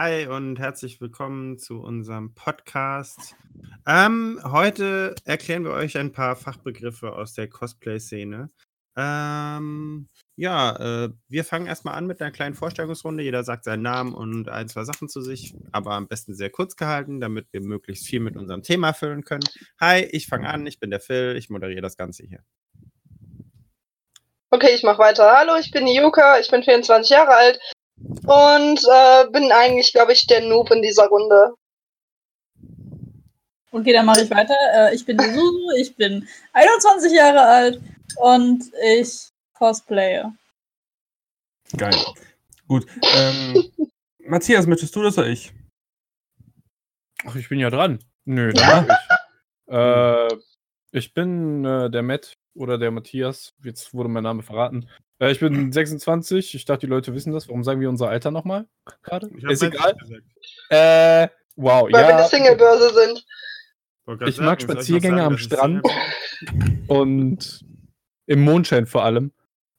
Hi und herzlich willkommen zu unserem Podcast. Ähm, heute erklären wir euch ein paar Fachbegriffe aus der Cosplay-Szene. Ähm, ja, äh, wir fangen erstmal an mit einer kleinen Vorstellungsrunde. Jeder sagt seinen Namen und ein, zwei Sachen zu sich, aber am besten sehr kurz gehalten, damit wir möglichst viel mit unserem Thema füllen können. Hi, ich fange an, ich bin der Phil, ich moderiere das Ganze hier. Okay, ich mache weiter. Hallo, ich bin die Yuka, ich bin 24 Jahre alt und äh, bin eigentlich, glaube ich, der Noob in dieser Runde. Okay, dann mache ich weiter. Äh, ich bin die Susu, ich bin 21 Jahre alt und ich cosplaye. Geil. Gut. Ähm, Matthias, möchtest du das oder ich? Ach, ich bin ja dran. Nö, dann mach ich. Äh, ich bin äh, der Matt oder der Matthias. Jetzt wurde mein Name verraten. Äh, ich bin 26. Ich dachte, die Leute wissen das. Warum sagen wir unser Alter nochmal gerade? Ist egal. Äh, wow, Weil wir eine ja. Singlebörse sind. Ich mag sagen, Spaziergänge am Strand. Und im Mondschein vor allem.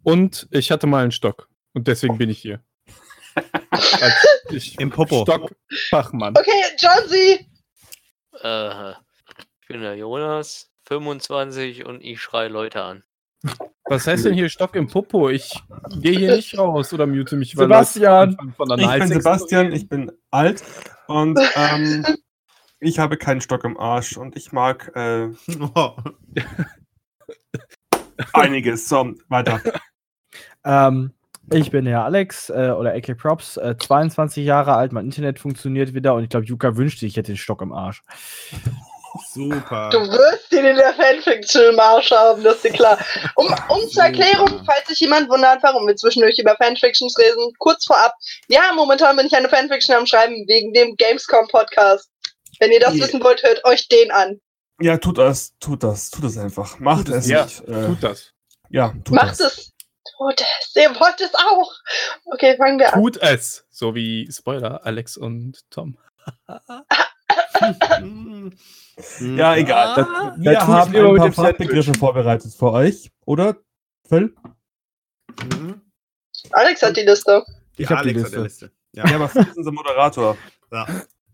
Und ich hatte mal einen Stock. Und deswegen bin ich hier. Als ich Im Popo. Stockfachmann. Okay, John Z. Äh, ich bin der Jonas, 25 und ich schreie Leute an. Was heißt denn hier Stock im Popo? Ich gehe hier nicht raus oder mute mich. weil Sebastian. Ich bin Sebastian, ich bin alt und ähm, ich habe keinen Stock im Arsch und ich mag äh, Oh. einiges. So, weiter. Ähm, ich bin der Alex äh, oder AK Props, äh, 22 Jahre alt, mein Internet funktioniert wieder und ich glaube, Yuka wünschte, ich hätte den Stock im Arsch. Super. Du wirst ihn in der Fanfiction im Arsch haben, das ist dir klar. Um, um zur Erklärung, falls sich jemand wundert, warum wir zwischendurch über Fanfictions reden, kurz vorab. Ja, momentan bin ich eine Fanfiction am Schreiben wegen dem Gamescom-Podcast. Wenn ihr das Yeah. wissen wollt, hört euch den an. Ja, tut das, tut das, tut das einfach. Macht Tut es ja. nicht. Äh, Tut das. ja, tut Macht das. es. Tut es. Ihr wollt es auch. Okay, fangen wir an. Tut es. So wie Spoiler, Alex und Tom. Mm. Ja, egal. Das, Da wir haben lieber ein mit paar. Fachbegriffe vorbereitet für euch, oder? Phil? Mhm. Alex hat die Liste. Die Ich hab die Alex hat der Liste. Liste. Ja. Ja, aber Phil ist unser Moderator. ja.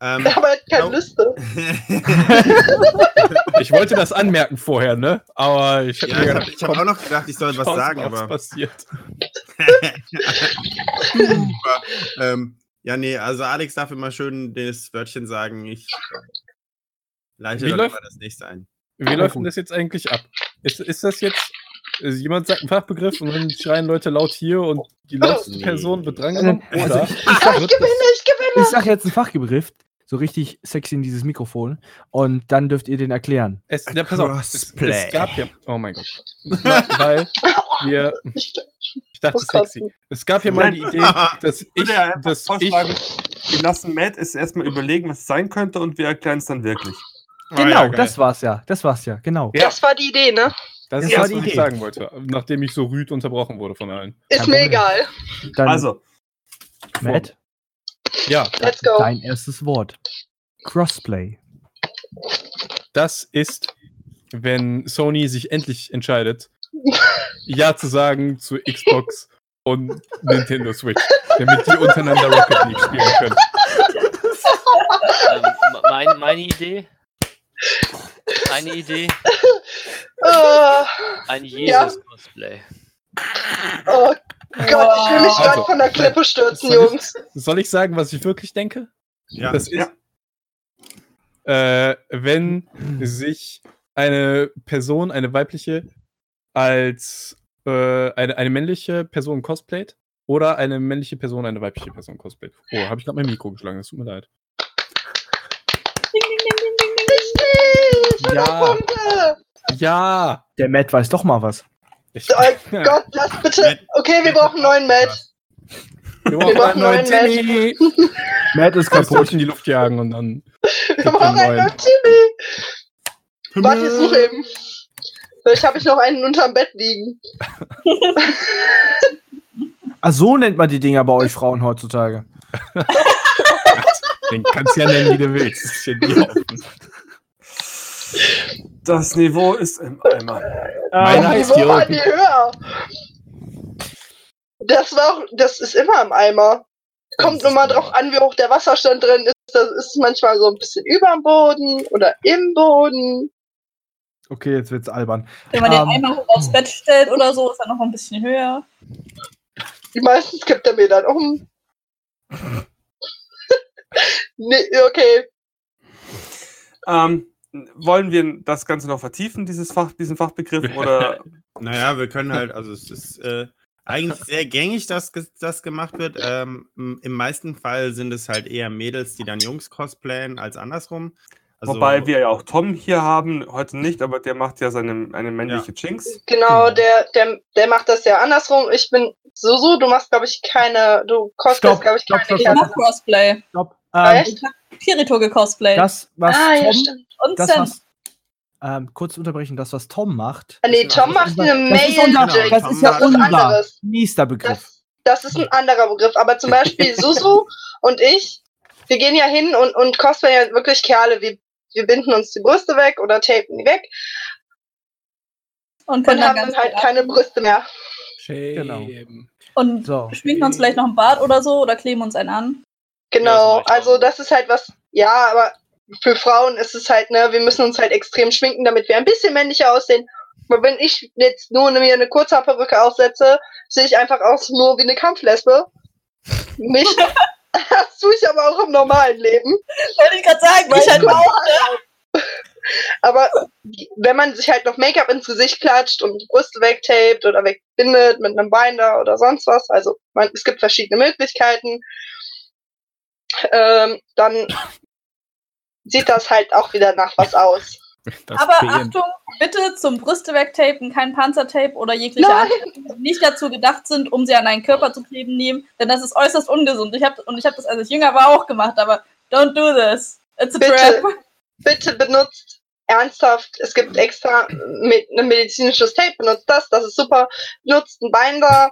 Ähm, Aber er hat keine Oh. Liste. Ich wollte das anmerken vorher, ne? Aber ich habe ja, ich habe hab auch noch gedacht, ich soll was sagen, was aber. passiert. Super. ähm, ja, nee, also Alex darf immer schön das Wörtchen sagen. Ich leite Wie dann läuft- das nächste ein. Wie läuft denn das jetzt eigentlich ab? Ist, ist das jetzt. Also jemand sagt einen Fachbegriff und dann schreien Leute laut hier und die lautste Nee. Person wird drangenommen? Also Oder? ich, ich, Ah, sag, ich gewinne, ich gewinne. ich sag jetzt einen Fachbegriff, so richtig sexy in dieses Mikrofon und dann dürft ihr den erklären. Es, ja, pass auf, es, es gab ja. Oh mein Gott. Weil wir. Ich dachte Oh sexy. Es gab ja mal die Idee, dass Ich ja Dass ich wir lassen Matt es erstmal überlegen, was es sein könnte und wir erklären es dann wirklich. Ah, Genau, ja, geil. das war's ja. Das war's ja, genau. Ja. Das war die Idee, ne? das das ist war das, die was ich Idee. sagen wollte, nachdem ich so rüd unterbrochen wurde von allen. Ist mir egal. Dann, Also, Matt, Ja, Let's go. dein erstes Wort. Crossplay. das ist, wenn Sony sich endlich entscheidet, Ja zu sagen zu Xbox und Nintendo Switch, damit die untereinander Rocket League spielen können. Ähm, mein, meine Idee. Eine Idee. Oh, Ein Ja. Jesus-Cosplay. oh Gott, ich will mich gerade Also, von der Klippe stürzen, soll ich- Jungs. Soll ich sagen, was ich wirklich denke? Ja. Das ist, Ja. äh, wenn sich eine Person, eine weibliche, als äh, eine, eine männliche Person cosplayt oder eine männliche Person eine weibliche Person cosplayt. Oh, habe ich gerade mein Mikro geschlagen, das tut mir leid. Richtig, Ja. Ja! Der Matt weiß doch mal was. Ich, Oh Gott, lass bitte. Okay, wir brauchen einen neuen Matt. wir wir brauchen brauchen einen neuen Timmy! Matt ist Kaputt in die Luft jagen und dann. Wir brauchen einen neuen Timmy. Warte, ich suche eben. Vielleicht habe ich noch einen unterm Bett liegen. Ah, so nennt man die Dinger bei euch Frauen heutzutage. Den kannst du ja nennen, wie du willst. Das ist ja offen. Das Niveau ist im Eimer. Meine Doch, heißt Niveau war nie höher. Das war auch, das ist immer im Eimer. Kommt nur mal drauf an, wie hoch der Wasserstand drin ist. Das ist manchmal so ein bisschen über dem Boden oder im Boden. Okay, jetzt wird's albern. Wenn man den Ähm, einmal hoch aufs Bett stellt oder so, ist er noch ein bisschen höher. Die meisten kippt er mir dann um. nee, okay. Ähm, wollen wir das Ganze noch vertiefen, dieses Fach, diesen Fachbegriff? Oder Naja, wir können halt, also es ist äh, eigentlich sehr gängig, dass das gemacht wird. Ähm, Im meisten Fall sind es halt eher Mädels, die dann Jungs cosplayen, als andersrum. Also, wobei wir ja auch Tom hier haben, heute nicht, aber der macht ja seine eine männliche Jinx. Genau, Genau. Der, der, der macht das ja andersrum. Ich bin Susu, du machst, glaube ich, keine, du cosplayst, Stopp, glaube ich, stopp, keine stopp, Ich mach Crossplay. Stopp. Ähm, echt? Kirito gecosplayt. das, was Ah, ja, Tom, stimmt. Und das, was, ähm, kurz unterbrechen, das, was Tom macht. Nee, Tom macht anders. eine Das ist Mail unser, Jinx. das ist ja macht unser anderes. nächster Begriff. Das, das ist ein anderer Begriff. Aber zum Beispiel Susu und ich, wir gehen ja hin und, und cosplayen ja wirklich Kerle. Wir, wir binden uns die Brüste weg oder tapen die weg Und und haben dann halt keine. Brüste mehr. Genau. Und So. schminken uns vielleicht noch ein Bart oder so oder kleben uns einen an. Genau, also das ist halt was, ja, aber für Frauen ist es halt, ne, wir müssen uns halt extrem schminken, damit wir ein bisschen männlicher aussehen. Aber wenn ich jetzt nur mir eine Kurzhaarperücke aufsetze, sehe ich einfach aus nur wie eine Kampflesbe. Nicht, das tue ich aber auch im normalen Leben. Wollte ich gerade sagen, Weil ich halt auch. Aber wenn man sich halt noch Make-up ins Gesicht klatscht und die Brüste wegtaped oder wegbindet mit einem Binder oder sonst was, also man, es gibt verschiedene Möglichkeiten, ähm, dann sieht das halt auch wieder nach was aus. Das Aber PM. Achtung, bitte zum Brüste wegtapen, kein Panzertape oder jegliche Nein. andere, die nicht dazu gedacht sind, um sie an einen Körper zu kleben nehmen, denn das ist äußerst ungesund. Ich hab, und ich habe das, als ich jünger war, auch gemacht, aber don't do this. It's a Bitte. trap. Bitte benutzt ernsthaft, es gibt extra mit ein medizinisches Tape, benutzt das, das ist super. Benutzt einen Binder,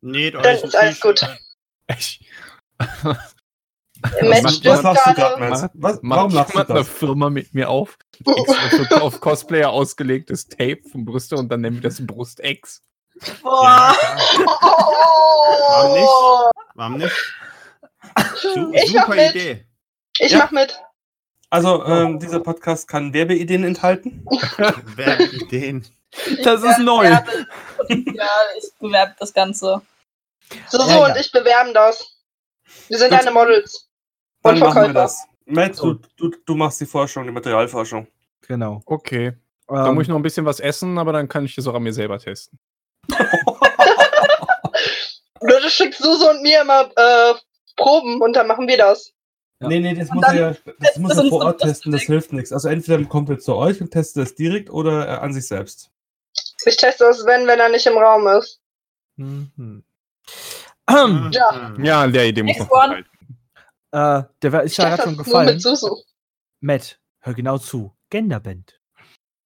Näht dann ein ist alles gut. T-Shirt. Was lachst du gerade. Matt? Was, Macht warum lachst du jemand eine das? Firma mit mir auf? Extra auf Cosplayer ausgelegtes Tape von Brüste und dann nennen wir das Brustex. Boah. Oh, Warum nicht? Su Ich mach super mit. Idee. ich Ja. mach mit. Also, ähm, dieser Podcast kann Werbeideen enthalten. Werbeideen. Das ist neu. Ja, ich bewerbe das Ganze. Susu Ja, ja. und ich bewerben das. Wir sind deine Models. Dann machen wir das. Matt, du, du, du machst die Forschung, die Materialforschung. Genau. Okay. Da Ähm, muss ich noch ein bisschen was essen, aber dann kann ich das auch an mir selber testen. Nur du schickst Susu und mir immer äh, Proben und dann machen wir das. Ja. Nee, nee, das Und muss er ja das muss er vor so Ort testen, das hilft nichts. Also entweder kommt er zu euch und testet es direkt oder äh, an sich selbst. Ich teste das, wenn, wenn er nicht im Raum ist. mhm. Ja. Ja, der Idee muss Next noch. Äh, der war- ist Ich ja gerade das schon mit gefallen. Susu. Matt, hör genau zu. Genderband.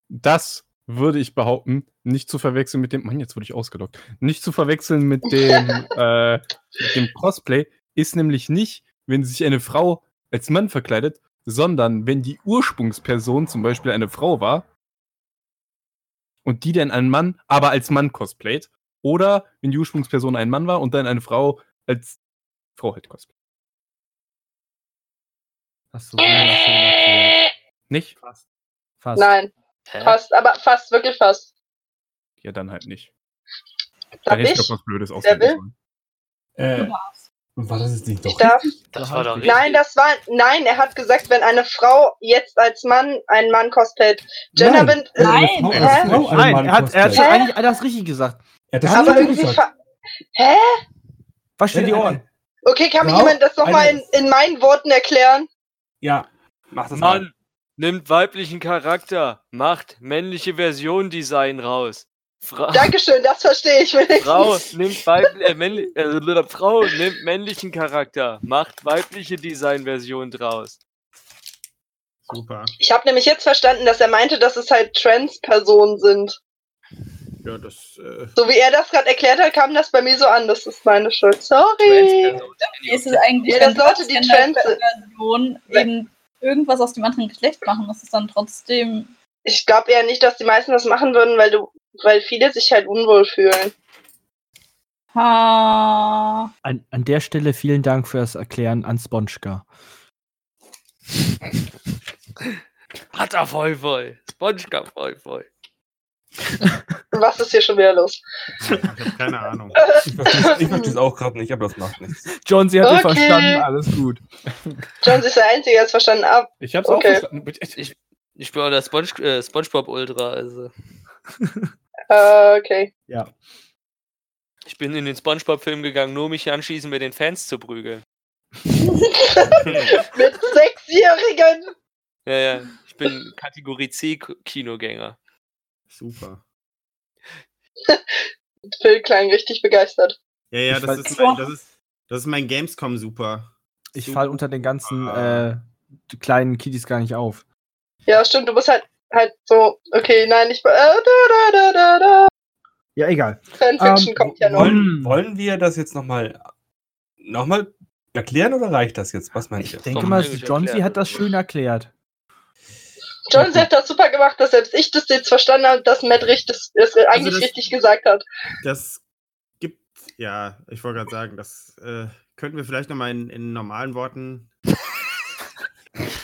Das würde ich behaupten, nicht zu verwechseln mit dem. Mann, jetzt wurde ich ausgelockt. Nicht zu verwechseln mit dem, äh, mit dem Cosplay ist nämlich nicht, wenn sich eine Frau als Mann verkleidet, sondern wenn die Ursprungsperson zum Beispiel eine Frau war und die dann einen Mann, aber als Mann cosplayt. Oder wenn die Ursprungsperson ein Mann war und dann eine Frau als Frau halt cosplayt. Hast du wunderschön erklärt. Nicht? Fast. Nein, Hä? fast, aber fast, wirklich fast. Ja, dann halt nicht. Darf ich ich? doch was Blödes ausdenken. Äh, war das jetzt nicht Ich doch? darf. Das war doch. Nein, das war. Nein, er hat gesagt, wenn eine Frau jetzt als Mann einen Mann cosplayt. Genderband ist. Nein. Frau, Hä? eine Frau, einen Nein, er hat, er hat Hä? eigentlich alles richtig gesagt. Er hat das Aber irgendwie. gesagt. Hä? Was steht die Nein, nein, Ohren? nein. Okay, kann mir jemand das nochmal in, in meinen Worten erklären? Ja, mach das mal. Mann, nimmt weiblichen Charakter, macht männliche Version-Design raus. Fra Dankeschön, das verstehe ich wenigstens. Frau nimmt, weibli äh, äh, Frau nimmt männlichen Charakter, macht weibliche Design-Version draus. Super. Ich habe nämlich jetzt verstanden, dass er meinte, dass es halt Trans-Personen sind. Ja, das. Äh, So wie er das gerade erklärt hat, kam das bei mir so an. Das ist meine Schuld. Sorry. Trans-Person. Ist es eigentlich, Ja, wenn Leute, die trans sind. Version eben irgendwas aus dem anderen Geschlecht machen, ist es dann trotzdem. Ich glaube eher nicht, dass die meisten das machen würden, weil du, weil viele sich halt unwohl fühlen. Ha. An, an der Stelle vielen Dank für das Erklären an Sponschka. Hatter voll voll. Spongebob voll voll. Was ist hier schon wieder los? Ich habe keine Ahnung. Ich verstehe versteh's auch gerade nicht, aber das macht nichts. John, sie hat Okay. verstanden, alles gut. John ist der Einzige, der es verstanden hat. Ich hab's Okay. auch verstanden. Ich, ich bin auch der Sponge, äh, Spongebob Ultra, also. Äh, okay. Ja. Ich bin in den Spongebob-Film gegangen, nur um mich anschließend mit den Fans zu prügeln. Mit Sechsjährigen! Ja, ja. Ich bin Kategorie C-Kinogänger. Super. Phil klang richtig begeistert. Ja, ja, Ich das ist, mein, das, ist, das ist mein Gamescom super. Ich Super. fall unter den ganzen Ah. äh, kleinen Kiddies gar nicht auf. Ja, stimmt, du bist halt halt so, okay, nein, ich äh, da, da, da, da, da. Ja, egal. Fanfiction Ähm, kommt ja noch. Wollen, wollen wir das jetzt nochmal noch mal erklären oder reicht das jetzt? Was meint Ich ihr? denke mal, John, hat das schön erklärt. John hat das super gemacht, dass selbst ich das jetzt verstanden habe, dass Matt richtig, das eigentlich das- richtig gesagt hat. Das gibt, ja, ich wollte gerade sagen, das äh, könnten wir vielleicht nochmal in, in normalen Worten.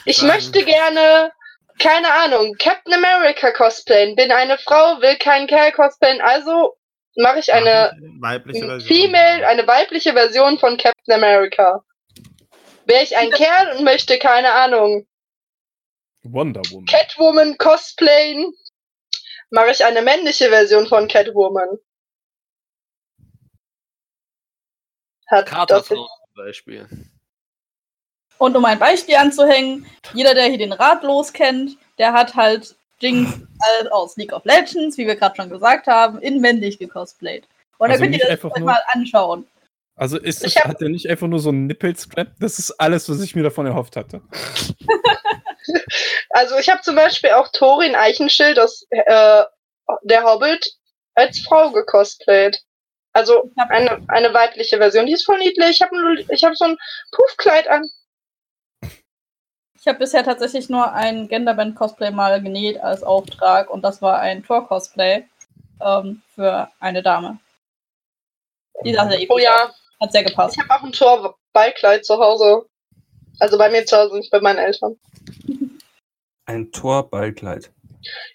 Ich sagen. möchte gerne, keine Ahnung, Captain America cosplayen. Bin eine Frau, will keinen Kerl cosplayen, also mache ich eine weibliche Version. Female, eine weibliche Version von Captain America. Wäre ich ein Kerl und möchte, keine Ahnung, Wonder Woman. Catwoman cosplayen, mache ich eine männliche Version von Catwoman. Hat das Katerfrau zum Beispiel. Und um ein Beispiel anzuhängen, jeder, der hier den Ratlos kennt, der hat halt Jinx halt aus League of Legends, wie wir gerade schon gesagt haben, in männlich gecosplayt. Und Also da könnt ihr das nur- mal anschauen. Also ist das, hat der nicht einfach nur so ein Nippelstrap? Das ist alles, was ich mir davon erhofft hatte. also ich habe zum Beispiel auch Thorin Eichenschild aus äh, der Hobbit als Frau gecosplayt. Also Ich eine, eine weibliche Version, die ist voll niedlich. Ich habe ich hab so ein Puffkleid an. Ich habe bisher tatsächlich nur ein Genderband-Cosplay mal genäht als Auftrag und das war ein Tor-Cosplay ähm, für eine Dame. Die sah sehr Oh ja, aus. Hat sehr gepasst. ich habe auch ein Tor-Ballkleid zu Hause. Also bei mir zu Hause, nicht bei meinen Eltern. Ein Torballkleid.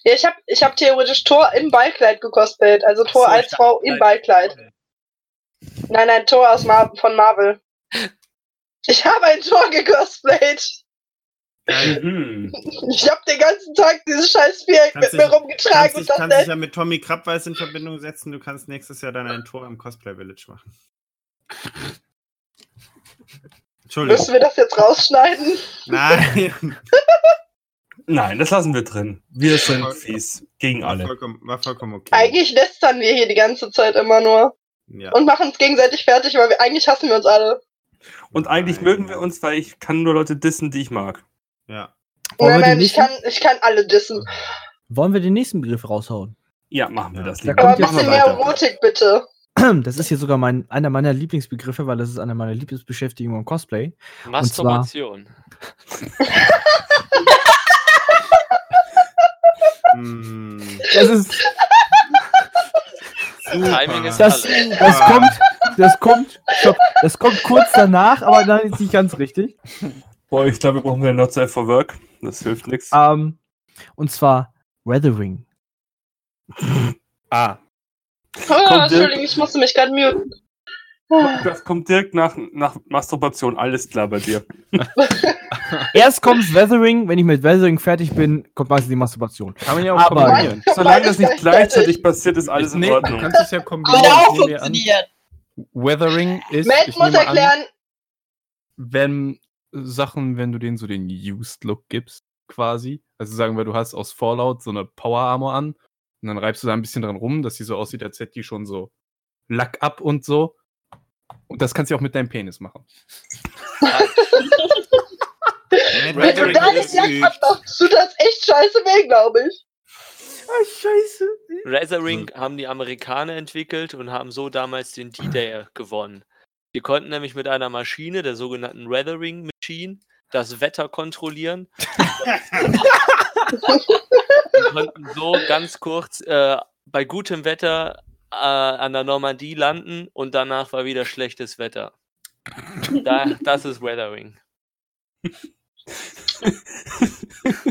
Ja, ich habe ich hab theoretisch Tor im Ballkleid gecosplayt. Also Tor so, als Frau im. Ballkleid. Nein, nein, Tor aus Mar von Marvel. Ich habe ein Tor gecosplayt. Geil. Mhm. Ich habe den ganzen Tag dieses scheiß Viereck mit Kannst mir rumgetragen Kannst und dich, kannst dich ja mit Tommy Krabbeis in Verbindung setzen. Du kannst nächstes Jahr dann ein Tor im Cosplay Village machen. Entschuldigung. müssen wir das jetzt rausschneiden? Nein. Nein, das lassen wir drin. Wir sind Voll- fies. Gegen War alle. vollkommen, war vollkommen okay. Eigentlich lästern wir hier die ganze Zeit immer nur Ja. und machen uns gegenseitig fertig, weil wir eigentlich hassen wir uns alle. Und eigentlich Nein. mögen wir uns, weil ich kann nur Leute dissen, die ich mag. ja. Wollen Nein, nein, den ich kann, nächsten, ich kann alle dissen. wollen wir den nächsten Begriff raushauen? Ja, machen wir Ja. das Da. Aber kommt ein bisschen mehr. Erotik, bitte. Das ist hier sogar mein, einer meiner Lieblingsbegriffe, weil das ist eine meiner Lieblingsbeschäftigungen im Cosplay. Masturbation. Das ist, Timing ist das, alles. das kommt, das kommt, stopp, das kommt kurz danach, aber dann ist nicht ganz richtig. Boah, ich glaube, wir brauchen wieder Not Safe for Work. Das hilft nichts. Ähm, und zwar Weathering. Ah, Oh, Entschuldigung, ich musste mich gerade muten. Das kommt direkt nach, nach Masturbation. Alles klar bei dir. Erst kommt Weathering, wenn ich mit Weathering fertig bin, kommt meistens die Masturbation. kann man ja auch Aber- kombinieren. Solange das nicht gleichzeitig passiert, ist alles in Nee, du Ordnung. kannst es ja Aber kombinieren. auch mir an, funktioniert. Weathering ist, Matt ich muss nehme an, erklären, wenn Sachen, wenn du denen so den Used Look gibst, quasi. Also sagen wir, du hast aus Fallout so eine Power Armor an und dann reibst du da ein bisschen dran rum, dass die so aussieht, als hätte die schon so Lack ab und so. Und das kannst du auch mit deinem Penis machen. wenn du da nicht Lack hast, machst du das echt scheiße weh, glaube ich. Ah, scheiße. Razoring haben die Amerikaner entwickelt und haben so damals den D-Day gewonnen. Die konnten nämlich mit einer Maschine, der sogenannten Weathering Machine, das Wetter kontrollieren. und konnten so ganz kurz äh, bei gutem Wetter an der Normandie landen und danach war wieder schlechtes Wetter. Da, das ist Weathering.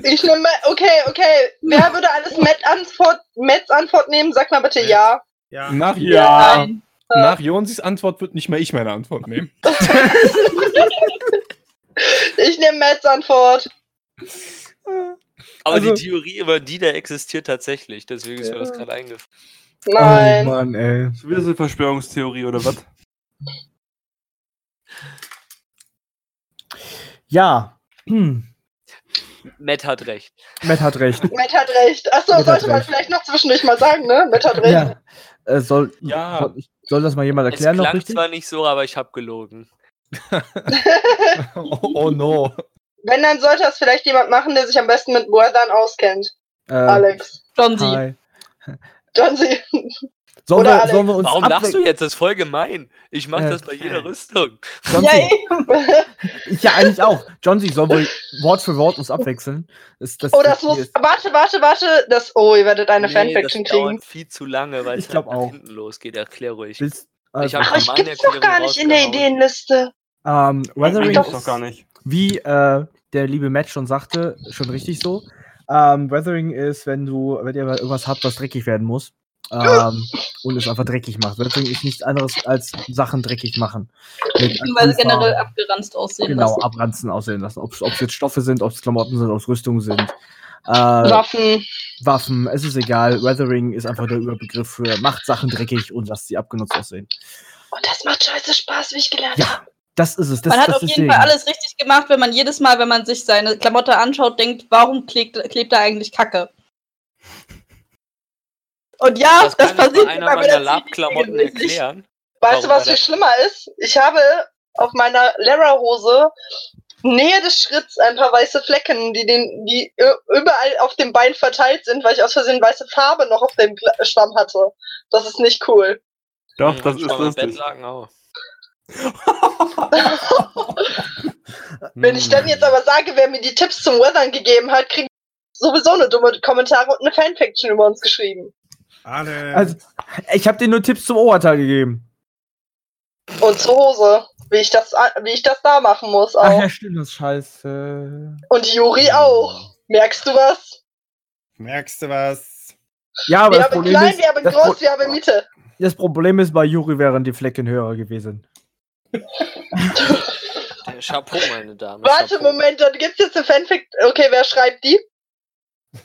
Ich nehme, okay, okay. Wer würde alles Matt Antwort, Matts Antwort nehmen? Sag mal bitte ja. Ja. Nach, Ja. Nein. nach Jonsis Antwort wird nicht mehr ich meine Antwort nehmen. Ich nehme Matts Antwort. Aber Also- die Theorie über die, der existiert tatsächlich. Deswegen ist mir das gerade eingefallen. Nein. Oh Mann, ey. Schon wieder so eine Verschwörungstheorie oder was? Ja. Hm. Matt hat recht. Matt hat recht. Matt hat recht. Achso, Matt sollte man recht. vielleicht noch zwischendurch mal sagen, ne? Matt hat recht. Ja. Äh, soll, Ja. soll, das mal jemand Es erklären noch klang richtig? zwar nicht so, aber ich habe gelogen. oh, oh no. Wenn, dann sollte das vielleicht jemand machen, der sich am besten mit Weathern auskennt. Äh, Alex. John Sie. John Sie. Sollen wir, sollen wir uns Warum lachst du jetzt? Das ist voll gemein. Ich mache Äh, das bei jeder Rüstung. John Ja, eben. Ich ja eigentlich auch. John C. sollen wir Wort für Wort uns abwechseln? Das, das, Oh, das muss. ist- Warte, warte, warte. Das, oh, ihr werdet eine Nee, Fanfiction das kriegen. dauert viel zu lange, weil Ich es halt nach auch. hinten losgeht. Erklär ruhig. Willst, Ich also, Ach, ich meine gibt's doch gar nicht in der. Ideenliste. ähm, Weathering doch gar nicht. wie äh, der liebe Matt schon sagte, schon richtig so. Ähm, Weathering ist, wenn du, wenn ihr irgendwas habt, was dreckig werden muss. Ähm, und es einfach dreckig macht. Weathering ist nichts anderes als Sachen dreckig machen. Beziehungsweise Acrylfarben. generell abgeranzt aussehen Genau, lassen. abranzen aussehen lassen. Ob es jetzt Stoffe sind, ob es Klamotten sind, ob es Rüstungen sind. Äh, Waffen. Waffen, es ist egal. Weathering ist einfach der Überbegriff für macht Sachen dreckig und lasst sie abgenutzt aussehen. Und das macht scheiße Spaß, wie ich gelernt Ja. habe. Das ist es. Das, man hat das auf jeden Ding. Fall alles richtig gemacht, wenn man jedes Mal, wenn man sich seine Klamotte anschaut, denkt, warum klebt, klebt da eigentlich Kacke? Und ja, Das das, passiert einer immer meiner Lab-Klamotten erklären. Weißt du, was viel schlimmer ist? Ich habe auf meiner Lara-Hose Nähe des Schritts ein paar weiße Flecken, die, den, die überall auf dem Bein verteilt sind, weil ich aus Versehen weiße Farbe noch auf dem Schwamm hatte. Das ist nicht cool. Doch, Hm, das ist lustig. Bettlaken auch. Wenn ich dann jetzt aber sage, wer mir die Tipps zum Weathern gegeben hat, kriege ich sowieso eine dumme Kommentare und eine Fanfiction über uns geschrieben. Alle. Also, ich habe dir nur Tipps zum Oberteil gegeben. Und zur Hose. Wie ich das, wie ich das da machen muss Ach auch. ja, stimmt, das ist scheiße. Und Juri auch. Merkst du was? Merkst du was? Ja, aber wir haben Problem, klein, ist, wir haben groß, Pro wir haben Mitte. das Problem ist, bei Juri wären die Flecken höher gewesen. Der Chapeau, meine Dame. Warte, Chapeau. Moment, dann gibt's jetzt eine Fanfic. Okay, wer schreibt die?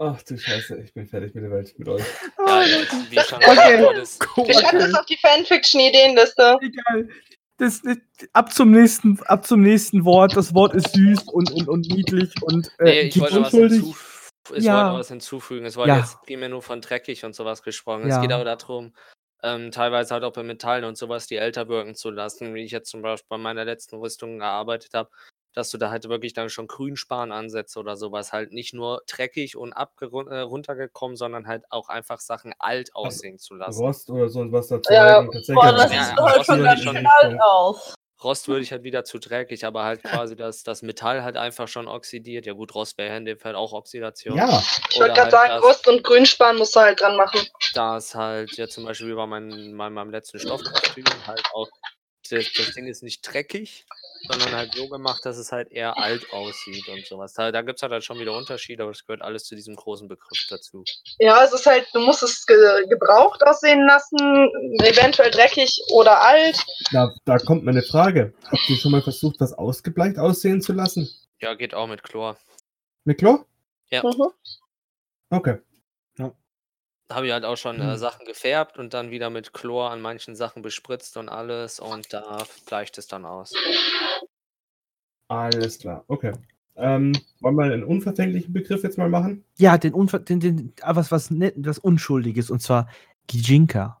Ach du Scheiße, ich bin fertig mit der Welt, mit euch. Ja, jetzt, wie schon Okay. ist- Ich schreibe das auf die Fanfiction-Ideenliste. Egal. Das, das, ab, zum nächsten, ab zum nächsten Wort. Das Wort ist süß und, und, und niedlich und äh, Nee, ich wollte was, unschuldig. hinzuf ich Ja. wollte was hinzufügen. Es wurde Ja. jetzt primär nur von dreckig und sowas gesprochen. Ja. Es geht aber darum, ähm, teilweise halt auch bei Metallen und sowas, die älter wirken zu lassen, wie ich jetzt zum Beispiel bei meiner letzten Rüstung gearbeitet habe, dass du da halt wirklich dann schon Grünspan-Ansätze oder sowas halt nicht nur dreckig und abgeruntergekommen, sondern halt auch einfach Sachen alt aussehen zu lassen. Rost oder so was dazu. Ja. Boah, das Ja, sieht ja, heute das schon ganz schön alt aus. Rost würde ich halt wieder zu dreckig, aber halt quasi das, das Metall halt einfach schon oxidiert. Ja gut, Rost wäre in dem Fall auch Oxidation. Ja, Ich wollte gerade halt sagen, das- Rost und Grünspan musst du halt dran machen. da es halt ja zum Beispiel wie bei meinem, meinem, meinem letzten Stoffkostüm halt auch, das, das Ding ist nicht dreckig, sondern halt so gemacht, dass es halt eher alt aussieht und sowas. Da, da gibt es halt, halt schon wieder Unterschiede, aber das gehört alles zu diesem großen Begriff dazu. Ja, es ist halt, du musst es ge gebraucht aussehen lassen, eventuell dreckig oder alt. da, da kommt meine Frage. Habt ihr schon mal versucht, was ausgebleicht aussehen zu lassen? Ja, geht auch mit Chlor. Mit Chlor? Ja. Mhm. Okay. Da habe ich halt auch schon äh, Hm. Sachen gefärbt und dann wieder mit Chlor an manchen Sachen bespritzt und alles und da bleicht es dann aus. Alles klar, okay. Ähm, wollen wir einen unverfänglichen Begriff jetzt mal machen? Ja, den, Unver den, den ah, was, was, net- was Unschuldiges und zwar Gijinka.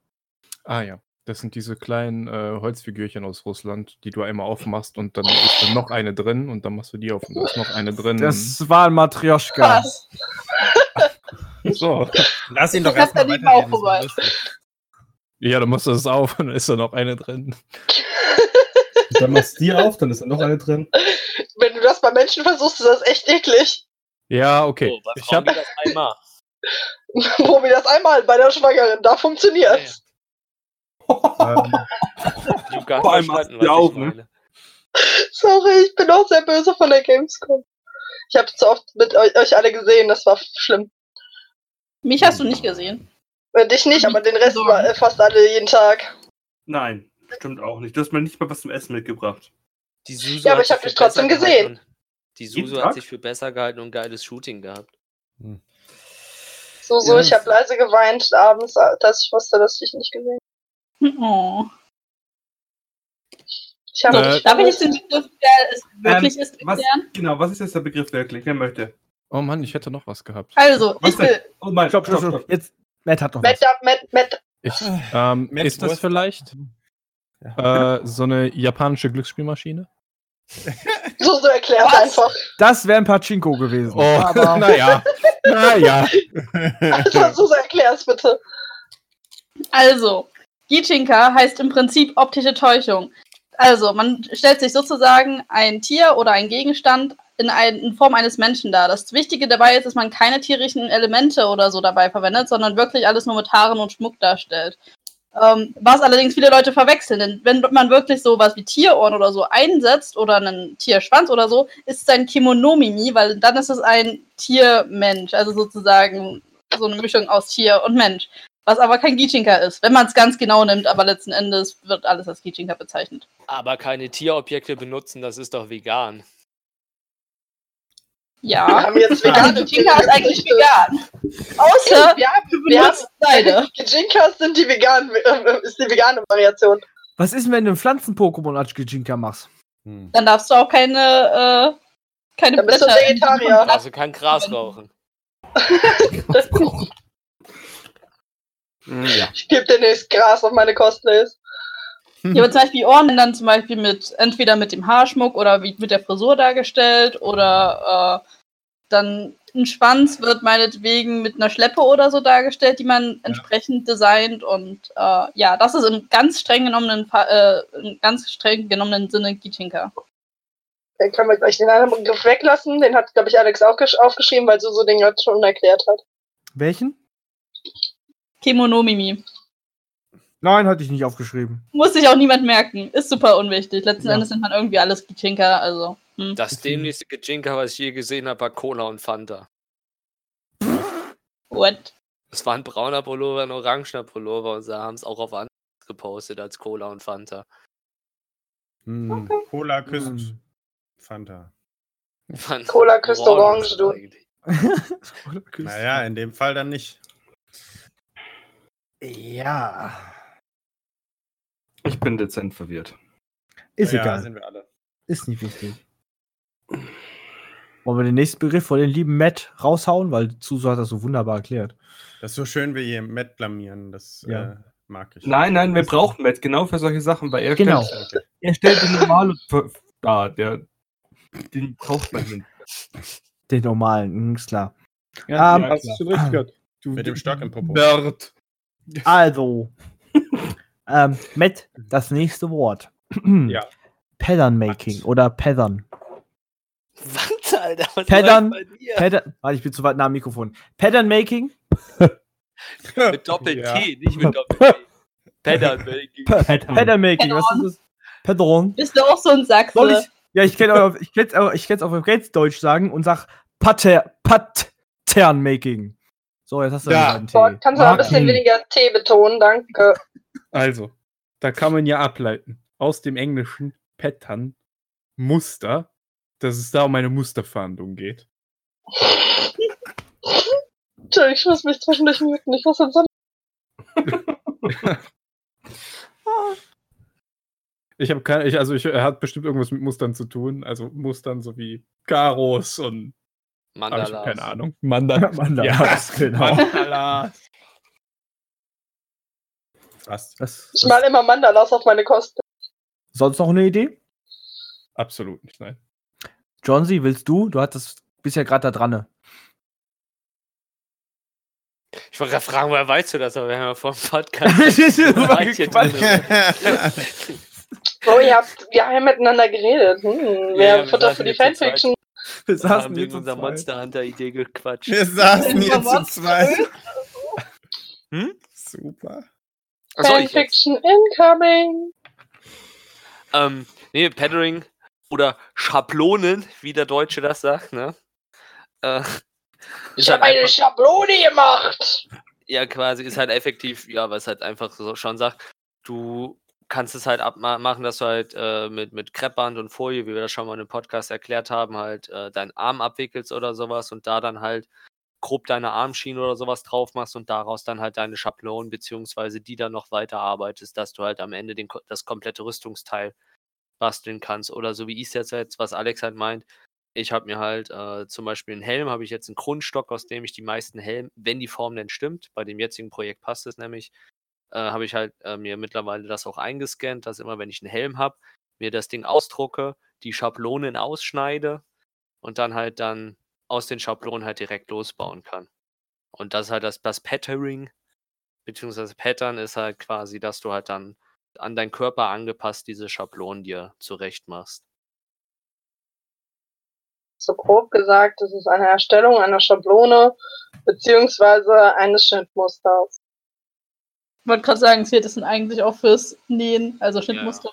Ah ja. Das sind diese kleinen äh, Holzfigürchen aus Russland, die du einmal aufmachst und dann ist dann noch eine drin und dann machst du die auf und da ist noch eine drin. Das war ein Matrioschka. Was? So. Lass ihn doch Ich hab erstmal weiterreden. ist. Ja, dann machst du das auf und dann ist da noch eine drin. Dann machst du die auf, dann ist da noch eine drin. Wenn du das bei Menschen versuchst, ist das echt eklig. Ja, okay. So, ich geht das einmal. Probi das einmal bei der Schwangeren, da funktioniert's. Ähm, Luca hat Vor allem machst du auch, ich ne? Sorry, ich bin auch sehr böse von der Gamescom. Ich habe zu oft mit euch alle gesehen, das war schlimm. Mich hast du nicht gesehen. Äh, Dich nicht, aber den Rest war, äh, fast alle jeden Tag. Nein, stimmt auch nicht. Du hast mir nicht mal was zum Essen mitgebracht. Die Susu Ja, aber ich hab sich für dich trotzdem gesehen. gehalten Die Jeden Susu Tag? hat sich für besser gehalten und geiles Shooting gehabt. So, so, Ja. ich habe leise geweint abends, dass ich wusste, dass ich dich nicht gesehen Oh. Ich habe Äh, Darf ich jetzt den Begriff, der es wirklich ist, was- erklären? Genau, was ist jetzt der Begriff wirklich? Wer möchte? Oh Mann, ich hätte noch was gehabt. Also, Was ich will. Oh mein, Stopp, stopp, stopp. Jetzt, Matt hat noch Matt, was. Matt, Matt, Ich, ähm, Matt ist das vielleicht äh, so eine japanische Glücksspielmaschine? so, so erklärt Was? einfach. Das wäre ein Pachinko gewesen. Oh, Aber naja. naja. Du so erklärst, bitte. Also, Gichinka heißt im Prinzip optische Täuschung. Also, man stellt sich sozusagen ein Tier oder ein Gegenstand in, ein, in Form eines Menschen dar. Das Wichtige dabei ist, dass man keine tierischen Elemente oder so dabei verwendet, sondern wirklich alles nur mit Haaren und Schmuck darstellt. Ähm, was allerdings viele Leute verwechseln, denn wenn man wirklich sowas wie Tierohren oder so einsetzt oder einen Tierschwanz oder so, ist es ein Kimonomimi, weil dann ist es ein Tiermensch, also sozusagen so eine Mischung aus Tier und Mensch. Was aber kein Gichinka ist, wenn man es ganz genau nimmt, aber letzten Endes wird alles als Gichinka bezeichnet. Aber keine Tierobjekte benutzen, das ist doch vegan. Wir Ja. haben jetzt vegane Gichinka ist eigentlich vegan. Außer Wir haben, du wir haben benutzt Seide. Gijinkas sind die veganen, äh, ist die vegane Variation. Was ist, wenn du ein Pflanzen-Pokémon als Gijinka machst? Hm. Dann darfst du auch keine, äh, keine Dann bist du Blätter Vegetarier. Also kein Gras rauchen. Ja. Ich gebe demnächst Gras auf meine Cosplays. Ja, aber zum Beispiel Ohren dann zum Beispiel mit, entweder mit dem Haarschmuck oder wie mit der Frisur dargestellt oder äh, dann ein Schwanz wird meinetwegen mit einer Schleppe oder so dargestellt, die man entsprechend designt und äh, ja, das ist im ganz streng genommenen, äh, im ganz streng genommenen Sinne Gichinka. Dann können wir gleich den anderen Begriff weglassen. Den hat, glaube ich, Alex auch gesch- aufgeschrieben, weil Suso den gerade schon erklärt hat. Welchen? Kimonomimi. Nein, hatte ich nicht aufgeschrieben. Muss sich auch niemand merken. Ist super unwichtig. Letzten Ja. Endes sind man irgendwie alles Gichinka, also. Hm. Das dämlichste Gejinka, was ich je gesehen habe, war Cola und Fanta. What? Es war ein brauner Pullover, ein orangener Pullover und sie haben es auch auf anders gepostet als Cola und Fanta. Hm. Cola küsst Hm. Fanta. Fand Cola küsst Orange, du. Naja, in dem Fall dann nicht. Ja. Ich bin dezent verwirrt. Ist ja, egal. sind wir alle. Ist nicht wichtig. Wollen wir den nächsten Begriff von den lieben Matt raushauen? Weil Suso hat das so wunderbar erklärt. Das ist so schön, wie ihr Matt blamieren. Das Ja. äh, mag ich. Nein, nein, wir brauchen Matt genau für solche Sachen, weil er Genau. stellt, er stellt den normale ver- dar, der den braucht man nicht. Den normalen, mhm, ist klar. Ja, Ähm, hast du schon richtig gehört. Du, Mit dem Stock im Popo. Nerd. Also. ähm, Matt, das nächste Wort. Ja. Pattern Making Was? oder Pattern. Was, Alter? Was Pattern-? Pattern, warte, ich bin zu weit nah am Mikrofon. Pattern Making. Mit Doppel-T, Ja. nicht mit Doppel-T. Pattern, Making. Pattern Making, was ist das? Pattern. Bist du auch so ein Sachse? Soll ich? Ja, ich kann auch, ich kann's auch, ich auf Deutsch sagen und sag Patter, Pattern Making. So, jetzt hast du Ja. einen Tee. Boah, kannst du ein bisschen weniger T betonen, danke. Also, da kann man ja ableiten aus dem englischen Pattern Muster, dass es da um eine Musterfahndung geht. Entschuldigung, ich muss mich zwischendurch muten. Ich muss jetzt so Ich habe keine, ich, also ich, er hat bestimmt irgendwas mit Mustern zu tun, also Mustern sowie Karos und ich Mandalas. habe keine Ahnung. Mandala. Mandalas, genau. Mandalas. Fast. Das, Ich mal immer Mandalas auf meine Kosten. sonst noch eine Idee? Absolut nicht, nein. Johnsy, willst du? Du hattest bisher gerade da dran. ne? Ich wollte gerade fragen, woher weißt du das, aber wir haben ja vor dem Podcast. Das. Oh, ihr habt, wir haben miteinander geredet. Hm, Ja, wer wir Futter saßen für die. Fanfiction? Wir saßen haben hier wegen zu unserer zweit. Monster Hunter Idee gequatscht. Wir saßen hier zu zweit. Hm? Super. Jetzt? Fanfiction incoming. Ähm, nee, Pattering oder Schablonen, wie der Deutsche das sagt, ne? Äh, Ich halt habe eine Schablone gemacht. ja, quasi, ist halt effektiv, ja, was halt einfach so schon sagt, du kannst es halt abmachen, dass du halt äh, mit, mit Kreppband und Folie, wie wir das schon mal in einem Podcast erklärt haben, halt äh, deinen Arm abwickelst oder sowas und da dann halt grob deine Armschienen oder sowas drauf machst und daraus dann halt deine Schablonen beziehungsweise die dann noch weiter arbeitest, dass du halt am Ende den, das komplette Rüstungsteil basteln kannst. Oder so wie ich es jetzt, jetzt, was Alex halt meint, ich habe mir halt äh, zum Beispiel einen Helm, habe ich jetzt einen Grundstock, aus dem ich die meisten Helme, wenn die Form denn stimmt, bei dem jetzigen Projekt passt es nämlich, äh, habe ich halt äh, mir mittlerweile das auch eingescannt, dass immer, wenn ich einen Helm habe, mir das Ding ausdrucke, die Schablonen ausschneide und dann halt dann aus den Schablonen halt direkt losbauen kann. Und das ist halt das, das Patterning, beziehungsweise Pattern ist halt quasi, dass du halt dann an deinen Körper angepasst diese Schablonen dir zurecht machst. So grob gesagt, es ist eine Erstellung einer Schablone beziehungsweise eines Schnittmusters. Ich wollte gerade sagen, zählt es denn eigentlich auch fürs Nähen, also Schnittmuster?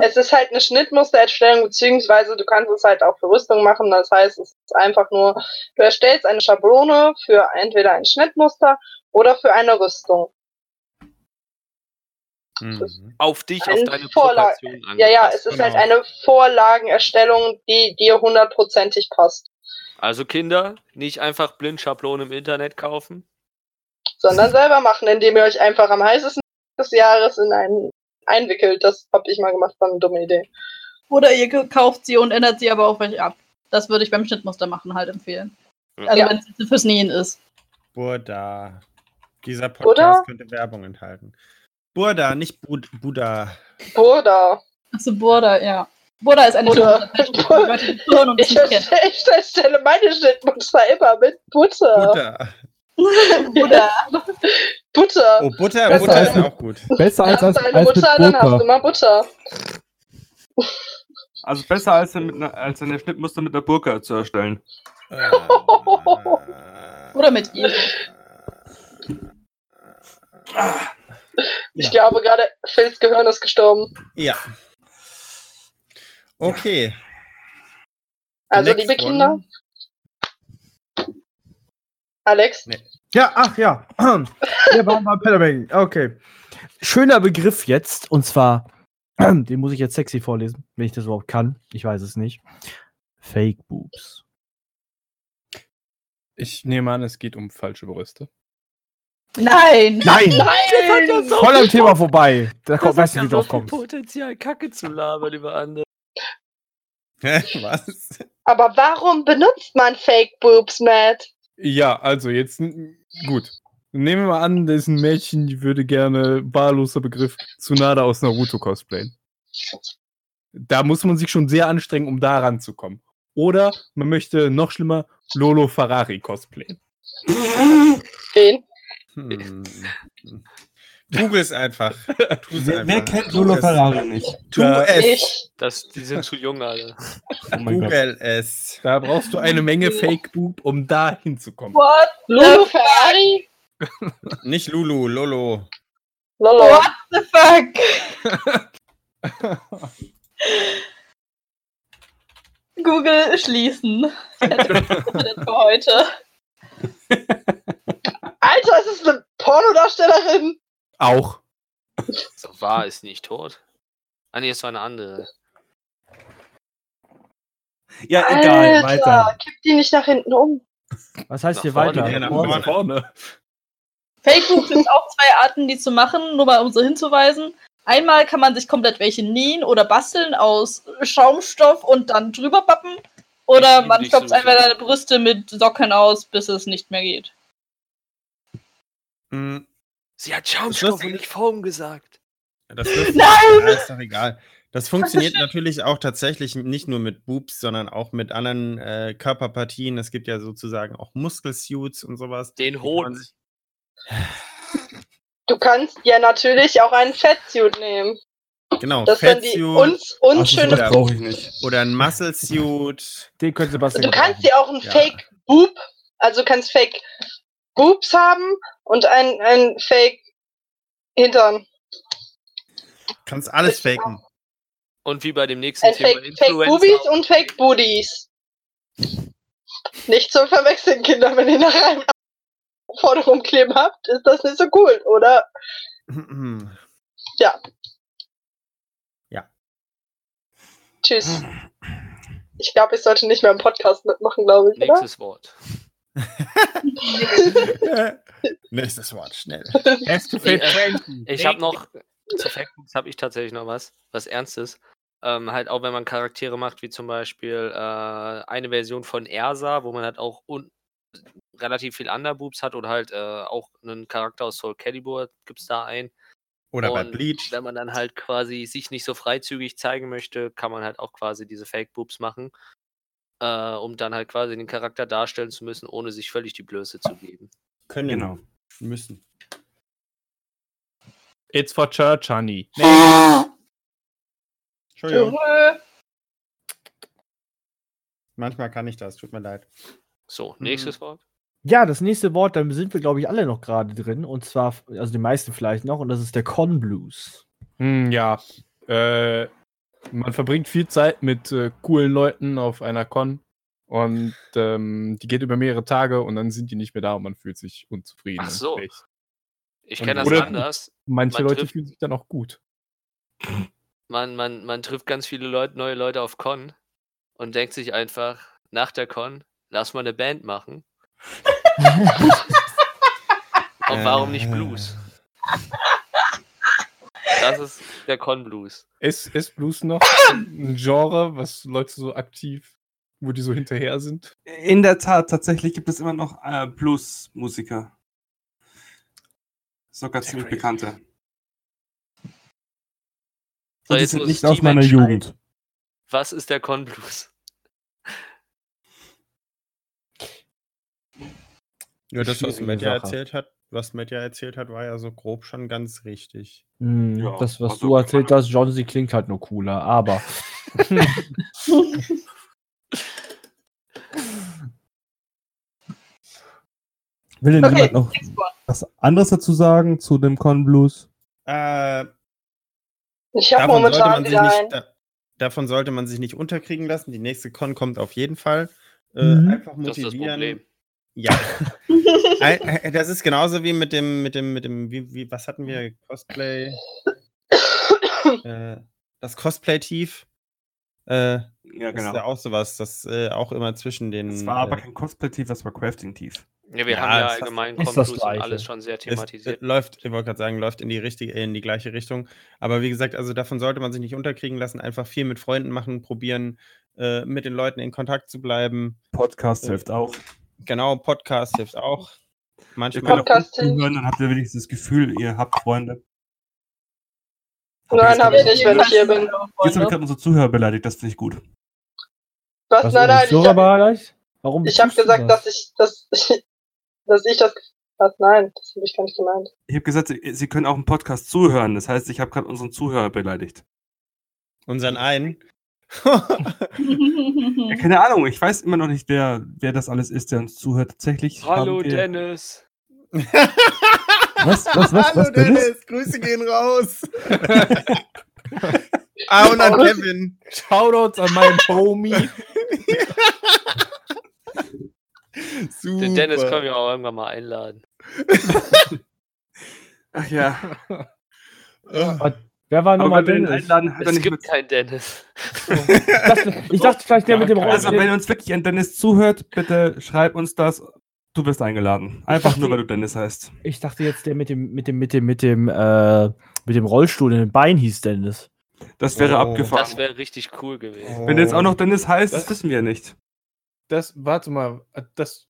Es ist halt eine Schnittmustererstellung, beziehungsweise du kannst es halt auch für Rüstung machen. Das heißt, es ist einfach nur, du erstellst eine Schablone für entweder ein Schnittmuster oder für eine Rüstung. Mhm. Auf dich, auf Eine deine Vorlage. Ja, ja, es ist genau. halt eine Vorlagenerstellung, die dir hundertprozentig passt. Also Kinder, nicht einfach blind Schablonen im Internet kaufen. Sondern selber machen, indem ihr euch einfach am heißesten des Jahres in einen einwickelt. Das habe ich mal gemacht, war eine dumme Idee. Oder ihr kauft sie und ändert sie aber auch welche ab. Das würde ich beim Schnittmuster machen halt empfehlen. Ja. Also Ja. wenn es fürs Nähen ist. Burda. Dieser Podcast Oder? könnte Werbung enthalten. Burda, nicht Bud Buddha. Burda. Achso, Burda, ja. Burda ist eine das Ich, erstelle- ich erstelle meine Schnittmuster immer mit Butter. Butter. Burda. Butter. Oh, Butter, Besser Butter als- ist auch gut. Besser als, hast als, du eine als mit Butter, dann hast du immer Butter. Also besser als, mit einer, als eine Schnittmuster mit einer Burka zu erstellen. Oder mit ihr. Ich Ja. glaube gerade, Phils Gehirn ist gestorben. Ja. Okay. Also, Next liebe one. Alex, Ja, ach ja. Wir waren bei Pattering. Okay. Schöner Begriff jetzt, und zwar, den muss ich jetzt sexy vorlesen, wenn ich das überhaupt kann. Ich weiß es nicht. Fake Boobs. Ich nehme an, es geht um falsche Brüste. Nein! Nein! Nein! Voll am Thema vorbei. Da kommt, weißt du, wie so drauf kommt. Potenzial, Kacke zu labern über andere. Hä, Was? Aber warum benutzt man Fake Boobs, Matt? Ja, also jetzt gut. Nehmen wir mal an, da ist ein Mädchen, die würde gerne wahlloser Begriff Tsunade aus Naruto cosplayen. Da muss man sich schon sehr anstrengen, um da ranzukommen. Oder man möchte noch schlimmer Lolo Ferrari cosplayen. Wen? Hm. Google es einfach. Tu's Wer, wer einfach. kennt Tu Lolo. Ferrari nicht? Tu Ja, es. Ich. Das, die sind zu jung, Alter. Oh mein Gott. Google es. Da brauchst du eine Menge Fake Boob, um da hinzukommen. What? Lulu Ferrari? Nicht Lulu, Lolo. Lolo. What the fuck? Google schließen. für heute. Alter, es ist eine Pornodarstellerin. Auch. So war ist nicht tot. Ah nee, es war eine andere. Ja, egal, Alter, weiter. kipp die nicht nach hinten um. Was heißt Nach hier vorne, weiter? ja, nach Vorne. vorne. Vorne. Fake Boobs gibt es auch zwei Arten, die zu machen, nur mal um so hinzuweisen. Einmal kann man sich komplett welche nähen oder basteln aus Schaumstoff und dann drüber pappen. Oder man sowieso. einfach deine Brüste mit Socken aus, bis es nicht mehr geht. Hm, Sie hat Das Schaumstoff und nicht Form gesagt. Das ist, Nein! Ja, ist doch egal. Das funktioniert natürlich auch tatsächlich nicht nur mit Boobs, sondern auch mit anderen äh, Körperpartien. Es gibt ja sozusagen auch Muskelsuits und sowas. Den Hoden. Du kannst ja natürlich auch einen Fettsuit nehmen. Genau, Das sind die Fettsuit uns, unschöne. sowas brauche ich nicht. oder ein Muscle Suit. Den könnte Sebastian Du kannst dir auch einen Ja. Fake Boob, also du kannst Fake Boobs haben und ein, ein Fake Hintern. Kannst alles faken. Und wie bei dem nächsten Ein Thema Fake, Fake Boobies und Fake Booties. Nicht zu verwechseln, Kinder, wenn ihr nach einem Foto rumkleben habt, ist das nicht so cool, oder? Ja. Ja. Tschüss. Ich glaube, ich sollte nicht mehr im Podcast mitmachen, glaube ich, oder? Nächstes Wort. Nächstes Wort, schnell. Ich habe noch, zu Factbooks habe ich tatsächlich noch was, was Ernstes. Ähm, halt auch wenn man Charaktere macht, wie zum Beispiel äh, eine Version von Ersa, wo man halt auch un relativ viel Underboobs hat oder halt äh, auch einen Charakter aus Soul Calibur gibt es da ein. Oder bei Und Bleach. Wenn man dann halt quasi sich nicht so freizügig zeigen möchte, kann man halt auch quasi diese Fake Boobs machen, äh, um dann halt quasi den Charakter darstellen zu müssen, ohne sich völlig die Blöße zu geben. Können. Genau. Müssen. It's for church, honey. Entschuldigung. Tschö. Manchmal kann ich das, tut mir leid. So, nächstes Wort. Ja, das nächste Wort, da sind wir, glaube ich, alle noch gerade drin. Und zwar, also die meisten vielleicht noch, und das ist der Con Blues. Hm, ja. Äh, man verbringt viel Zeit mit äh, coolen Leuten auf einer Con und ähm, die geht über mehrere Tage und dann sind die nicht mehr da und man fühlt sich unzufrieden. Ach so. Ich kenne das anders. Manche Man Leute trifft- fühlen sich dann auch gut. Man, man, man trifft ganz viele Leute, neue Leute auf Con und denkt sich einfach, nach der Con, lass mal eine Band machen. Und warum nicht Blues? Das ist der Con Blues. Ist, ist Blues noch ein Genre, was Leute so aktiv, wo die so hinterher sind? In der Tat, tatsächlich gibt es immer noch äh, Blues-Musiker. Sogar ziemlich crazy. bekannte. So, die jetzt sind nicht aus meiner. Jugend. Was ist der Con Blues? Ja, das, was Schwierige Matt ja Sache. erzählt hat, was Matt ja erzählt hat, war ja so grob schon ganz richtig. Hm, Ja, das, was also du erzählt hast, John, sie klingt halt nur cooler, aber. Will denn Okay, jemand noch was anderes dazu sagen zu dem Con Blues? Äh, Ich habe davon, sollte momentan man sich wieder nicht, da, davon sollte man sich nicht unterkriegen lassen. Die nächste Con kommt auf jeden Fall. Äh, Mhm. Einfach Das ist das motivieren. Problem. Ja. Äh, das ist genauso wie mit dem, mit dem, mit dem, wie, wie, was hatten wir? Cosplay. äh, das Cosplay-Tief. Äh, Ja, Das ist genau. ja auch sowas, das äh, auch immer zwischen den. Das war aber äh, kein Cosplay-Tief, das war Crafting-Tief. Ja, wir Ja, haben ja allgemein ist Con das Blues und Gleiche. alles schon sehr es, äh, thematisiert. läuft, ich wollte gerade sagen, läuft in die richtige, in die gleiche Richtung. Aber wie gesagt, also davon sollte man sich nicht unterkriegen lassen. Einfach viel mit Freunden machen, probieren, äh, mit den Leuten in Kontakt zu bleiben. Podcast Äh, hilft auch. Genau, Podcast hilft auch. Ihr Manchmal. könnt auch Podcast uns zuhören, dann habt ihr wenigstens das Gefühl, ihr habt Freunde. Nein, habe ich nicht, wenn ich hier bin. Jetzt habe ich gerade unsere Zuhörer beleidigt, das finde ich gut. Was? Was Nein, nein, ich habe? Warum ich hab gesagt, dass ich, dass ich, dass ich das. Was? Nein, das habe ich gar nicht gemeint. Ich habe gesagt, Sie, Sie können auch im Podcast zuhören. Das heißt, ich habe gerade unseren Zuhörer beleidigt. Unseren einen. Ja, keine Ahnung, ich weiß immer noch nicht, wer, wer das alles ist, der uns zuhört. Tatsächlich. Hallo haben wir, Dennis. Was, was, was, Hallo was, Dennis? Dennis, Grüße gehen raus. ah, und an Kevin. Shoutouts an meinen Homie. Super. Den Dennis können wir auch irgendwann mal einladen. Ach ja. Oh. Wer war nochmal Dennis? einladen, hat Es nicht gibt mit. keinen Dennis. Ich dachte, ich dachte vielleicht der mit dem Also, wenn uns wirklich ein Dennis zuhört, bitte schreib uns das. Du wirst eingeladen. Einfach nur, weil du Dennis heißt. Ich dachte jetzt, der mit dem, mit dem, mit dem, mit dem, äh, mit dem Rollstuhl in den Bein hieß Dennis. Das wäre Oh. abgefahren. Das wäre richtig cool gewesen. Wenn jetzt auch noch Dennis heißt, das Das- wissen wir nicht. Das, warte mal, das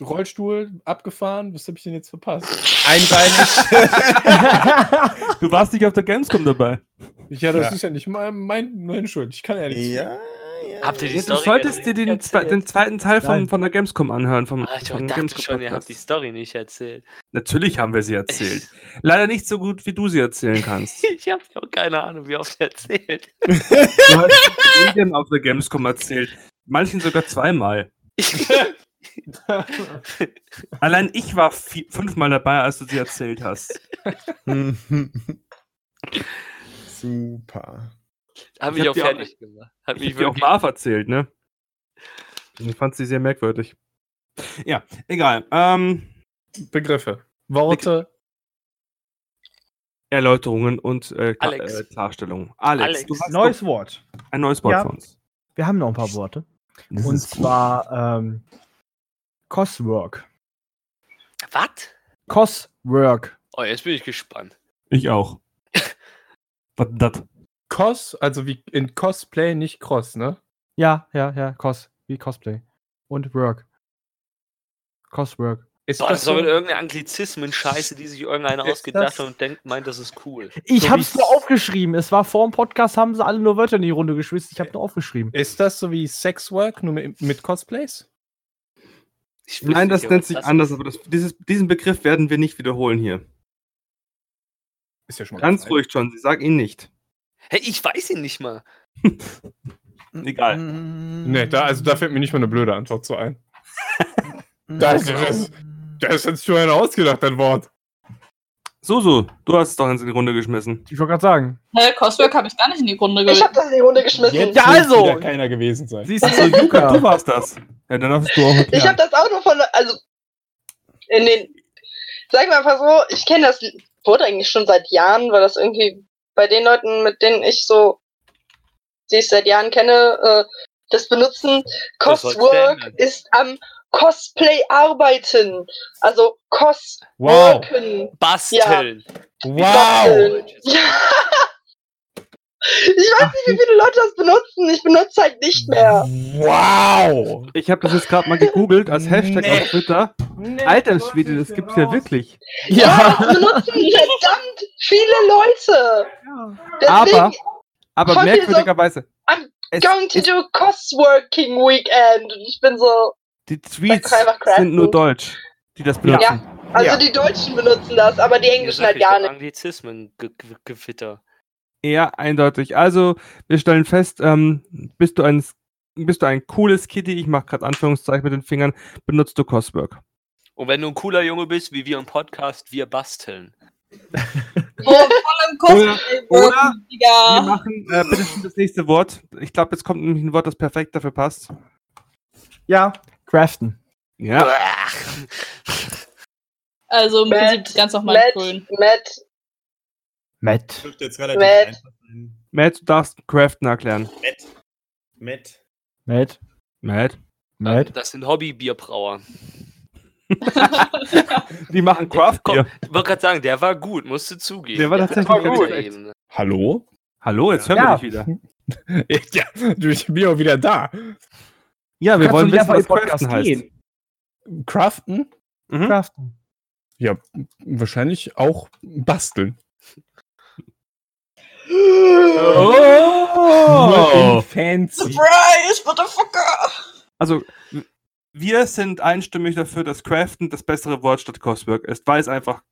Rollstuhl abgefahren, was habe ich denn jetzt verpasst? einbeinig. Du warst nicht auf der Gamescom dabei. Ja, das Ja. ist ja nicht mein, mein, meine Schuld. Ich kann ja nichts. ja, ja. Habt ihr die Ja, du Story solltest dir den, zwe den zweiten Teil von, von der Gamescom anhören. Vom, Ah, ich vom dachte Gamescom schon, ihr habt die Story nicht erzählt. Natürlich haben wir sie erzählt. Leider nicht so gut, wie du sie erzählen kannst. Ich habe auch keine Ahnung, wie oft erzählt. Du hast jedem auf der Gamescom erzählt. Manchen sogar zweimal. Allein ich war vi- fünfmal dabei, als du sie erzählt hast. Super. Hab Ich mich hab auch fertig gemacht. Hat Ich dir auch. Marv erzählt, ne? Ich fand sie sehr merkwürdig. Ja, egal. Ähm, Begriffe. Worte. Erläuterungen und äh, Alex. äh, Klarstellungen. Alex, Alex. du hast Neues Wort. ein neues Wort Ja. für uns. Wir haben noch ein paar Worte. Das Und zwar ähm, Coswork. Was? Coswork. Oh, jetzt bin ich gespannt. Ich auch. Was das? Cos, also wie in Cosplay, nicht Cross, ne? Ja, ja, ja, Cos. Wie Cosplay. Und Work. Coswork. Ist Boah, das ist aber so? irgendeine Anglizismen-Scheiße, die sich irgendeiner ausgedacht hat und denkt, meint, das ist cool. Ich So hab's nur aufgeschrieben. Es war vor dem Podcast, haben sie alle nur Wörter in die Runde geschmissen. Ich hab nur aufgeschrieben. Ist das so wie Sexwork, nur mit, mit Cosplays? Nein, das nennt sich anders, aber das, dieses, diesen Begriff werden wir nicht wiederholen hier. Ist ja schon mal Ganz ruhig, John, sie sag ihn nicht. Hey, ich weiß ihn nicht mal. Egal. Nee, da, also da fällt mir nicht mal eine blöde Antwort zu ein. Da ist das. Das hat sich schon einer ausgedacht, dein Wort. Susu, du hast es doch in die Runde geschmissen. Ich wollte gerade sagen. Hä, Coswork habe ich gar nicht in die Runde Ich gewählt. hab das in die Runde geschmissen. Jetzt Ja, also. wieder keiner gewesen sein. Siehst du, Luca, du warst das. Ja, dann darfst du auch Ich erklären. habe das auch nur von, also in den, sagen wir einfach so, ich kenne das Wort eigentlich schon seit Jahren, weil das irgendwie bei den Leuten, mit denen ich so, die ich seit Jahren kenne, äh, das benutzen. Ändern. ist am Cosplay arbeiten. Also Wow. Cosworken. Basteln. Wow. Basteln. Ja. Ich weiß nicht, wie viele Leute das benutzen. Ich benutze halt nicht mehr. Wow. Ich habe das jetzt gerade mal gegoogelt als Hashtag Nee. auf Twitter. Alter Schwede, das gibt's ja wirklich. Ja, das benutzen verdammt viele Leute. Deswegen, Aber, aber viel so- merkwürdigerweise. I'm es going to do Cosworking Weekend. Und ich bin so, Die Tweets sind nur Deutsch, die das benutzen. Ja. also Ja. die Deutschen benutzen das, aber die Englischen halt gar nicht. Anglizismen, Ge Ge Gewitter. Ja, eindeutig. Also, wir stellen fest, ähm, bist du ein bist du ein cooles Kitty, ich mache gerade Anführungszeichen mit den Fingern, benutzt du Coswork. Und wenn du ein cooler Junge bist, wie wir im Podcast, wir basteln. Oh, voll im Cosplay. oder- Wir machen äh, bitte das nächste Wort. Ich glaube, jetzt kommt nämlich ein Wort, das perfekt dafür passt. Ja, Craften. Ja. Also im Matt, Prinzip ganz nochmal Matt, grün. Matt, Matt. Dürfte jetzt relativ Matt. Matt, du darfst Craften erklären. Matt. Matt. Matt. Matt. Matt. Das sind Hobby-Bierbrauer. Die machen Craft Beer. Ich wollte gerade sagen, der war gut, musst du zugeben. Der war tatsächlich ganz dieser gut. Hallo? Hallo, jetzt hören Ja. wir dich wieder. ja, du, ich bin auch wieder da. Ja, wir wollen wissen, einfach was Craften heißt. gehen? Craften? Mhm. Craften. Ja, wahrscheinlich auch basteln. Oh. Fancy. Surprise, motherfucker! Also, wir sind einstimmig dafür, dass Craften das bessere Wort statt Coswork ist, weil es einfach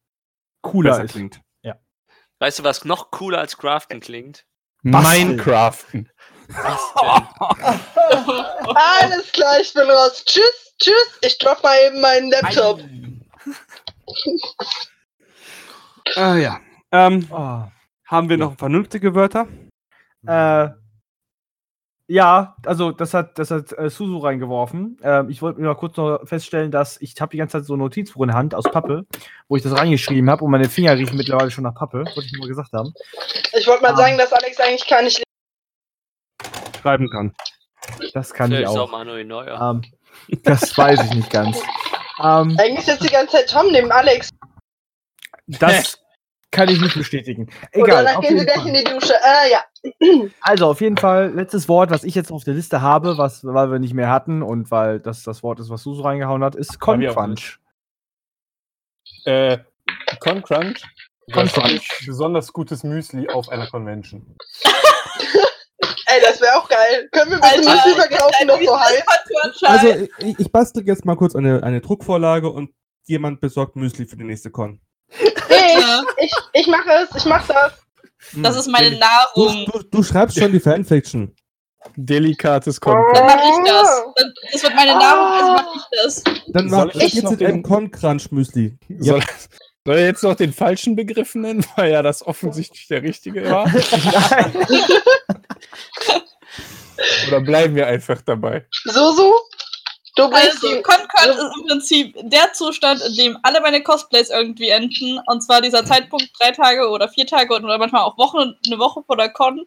Cooler klingt. Weißt du, was noch cooler als Craften klingt? Mein Craften. Alles klar, ich bin raus. Tschüss, tschüss. Ich drop mal eben meinen Laptop. Ah ja. Ähm, Oh. haben wir noch vernünftige Wörter? Äh, ja, also das hat, das hat äh, Suzu reingeworfen. Ähm, ich wollte mir mal kurz noch feststellen, dass ich habe die ganze Zeit so ein Notizbuch in der Hand aus Pappe, wo ich das reingeschrieben habe und meine Finger riechen mittlerweile schon nach Pappe, wollte ich nur mal gesagt haben. Ich wollte mal Ah. sagen, dass Alex eigentlich gar nicht Schreiben kann. Das kann ich Vielleicht ist auch auch. Manuel Neuer. Ähm, das weiß ich nicht ganz. Ähm, Eigentlich sitzt die ganze Zeit Tom neben Alex. das kann ich nicht bestätigen. Oder Egal. dann Auf gehen sie gleich in die Dusche. Äh, ja. Also auf jeden Fall letztes Wort, was ich jetzt auf der Liste habe, was weil wir nicht mehr hatten und weil das das Wort ist, was Susu reingehauen hat, ist Concrunch. Äh, Concrunch. Concrunch. Besonders gutes Müsli auf einer Convention. Ey, das wäre auch geil. Können wir bitte Alter, Müsli verkaufen, das so heißt? Also, ich, ich bastel jetzt mal kurz eine, eine Druckvorlage und jemand besorgt Müsli für die nächste Con. Ich, ich, ich mache es, ich mache das. Das ist meine Du, Nahrung. du, du schreibst schon die Fanfiction. Delikates Dann Content. mache ich das. Dann- Das wird meine Nahrung, also mache ich das. Dann Soll mach ich jetzt noch jetzt den- ein Con-Crunch-Müsli. Soll, soll er jetzt noch den falschen Begriff nennen, weil ja das offensichtlich der richtige war? Oder bleiben wir einfach dabei? Susu, du bringst Also, die. Concrunch ist im Prinzip der Zustand, in dem alle meine Cosplays irgendwie enden. Und zwar dieser Zeitpunkt drei Tage oder vier Tage oder manchmal auch Wochen, eine Woche vor der Con,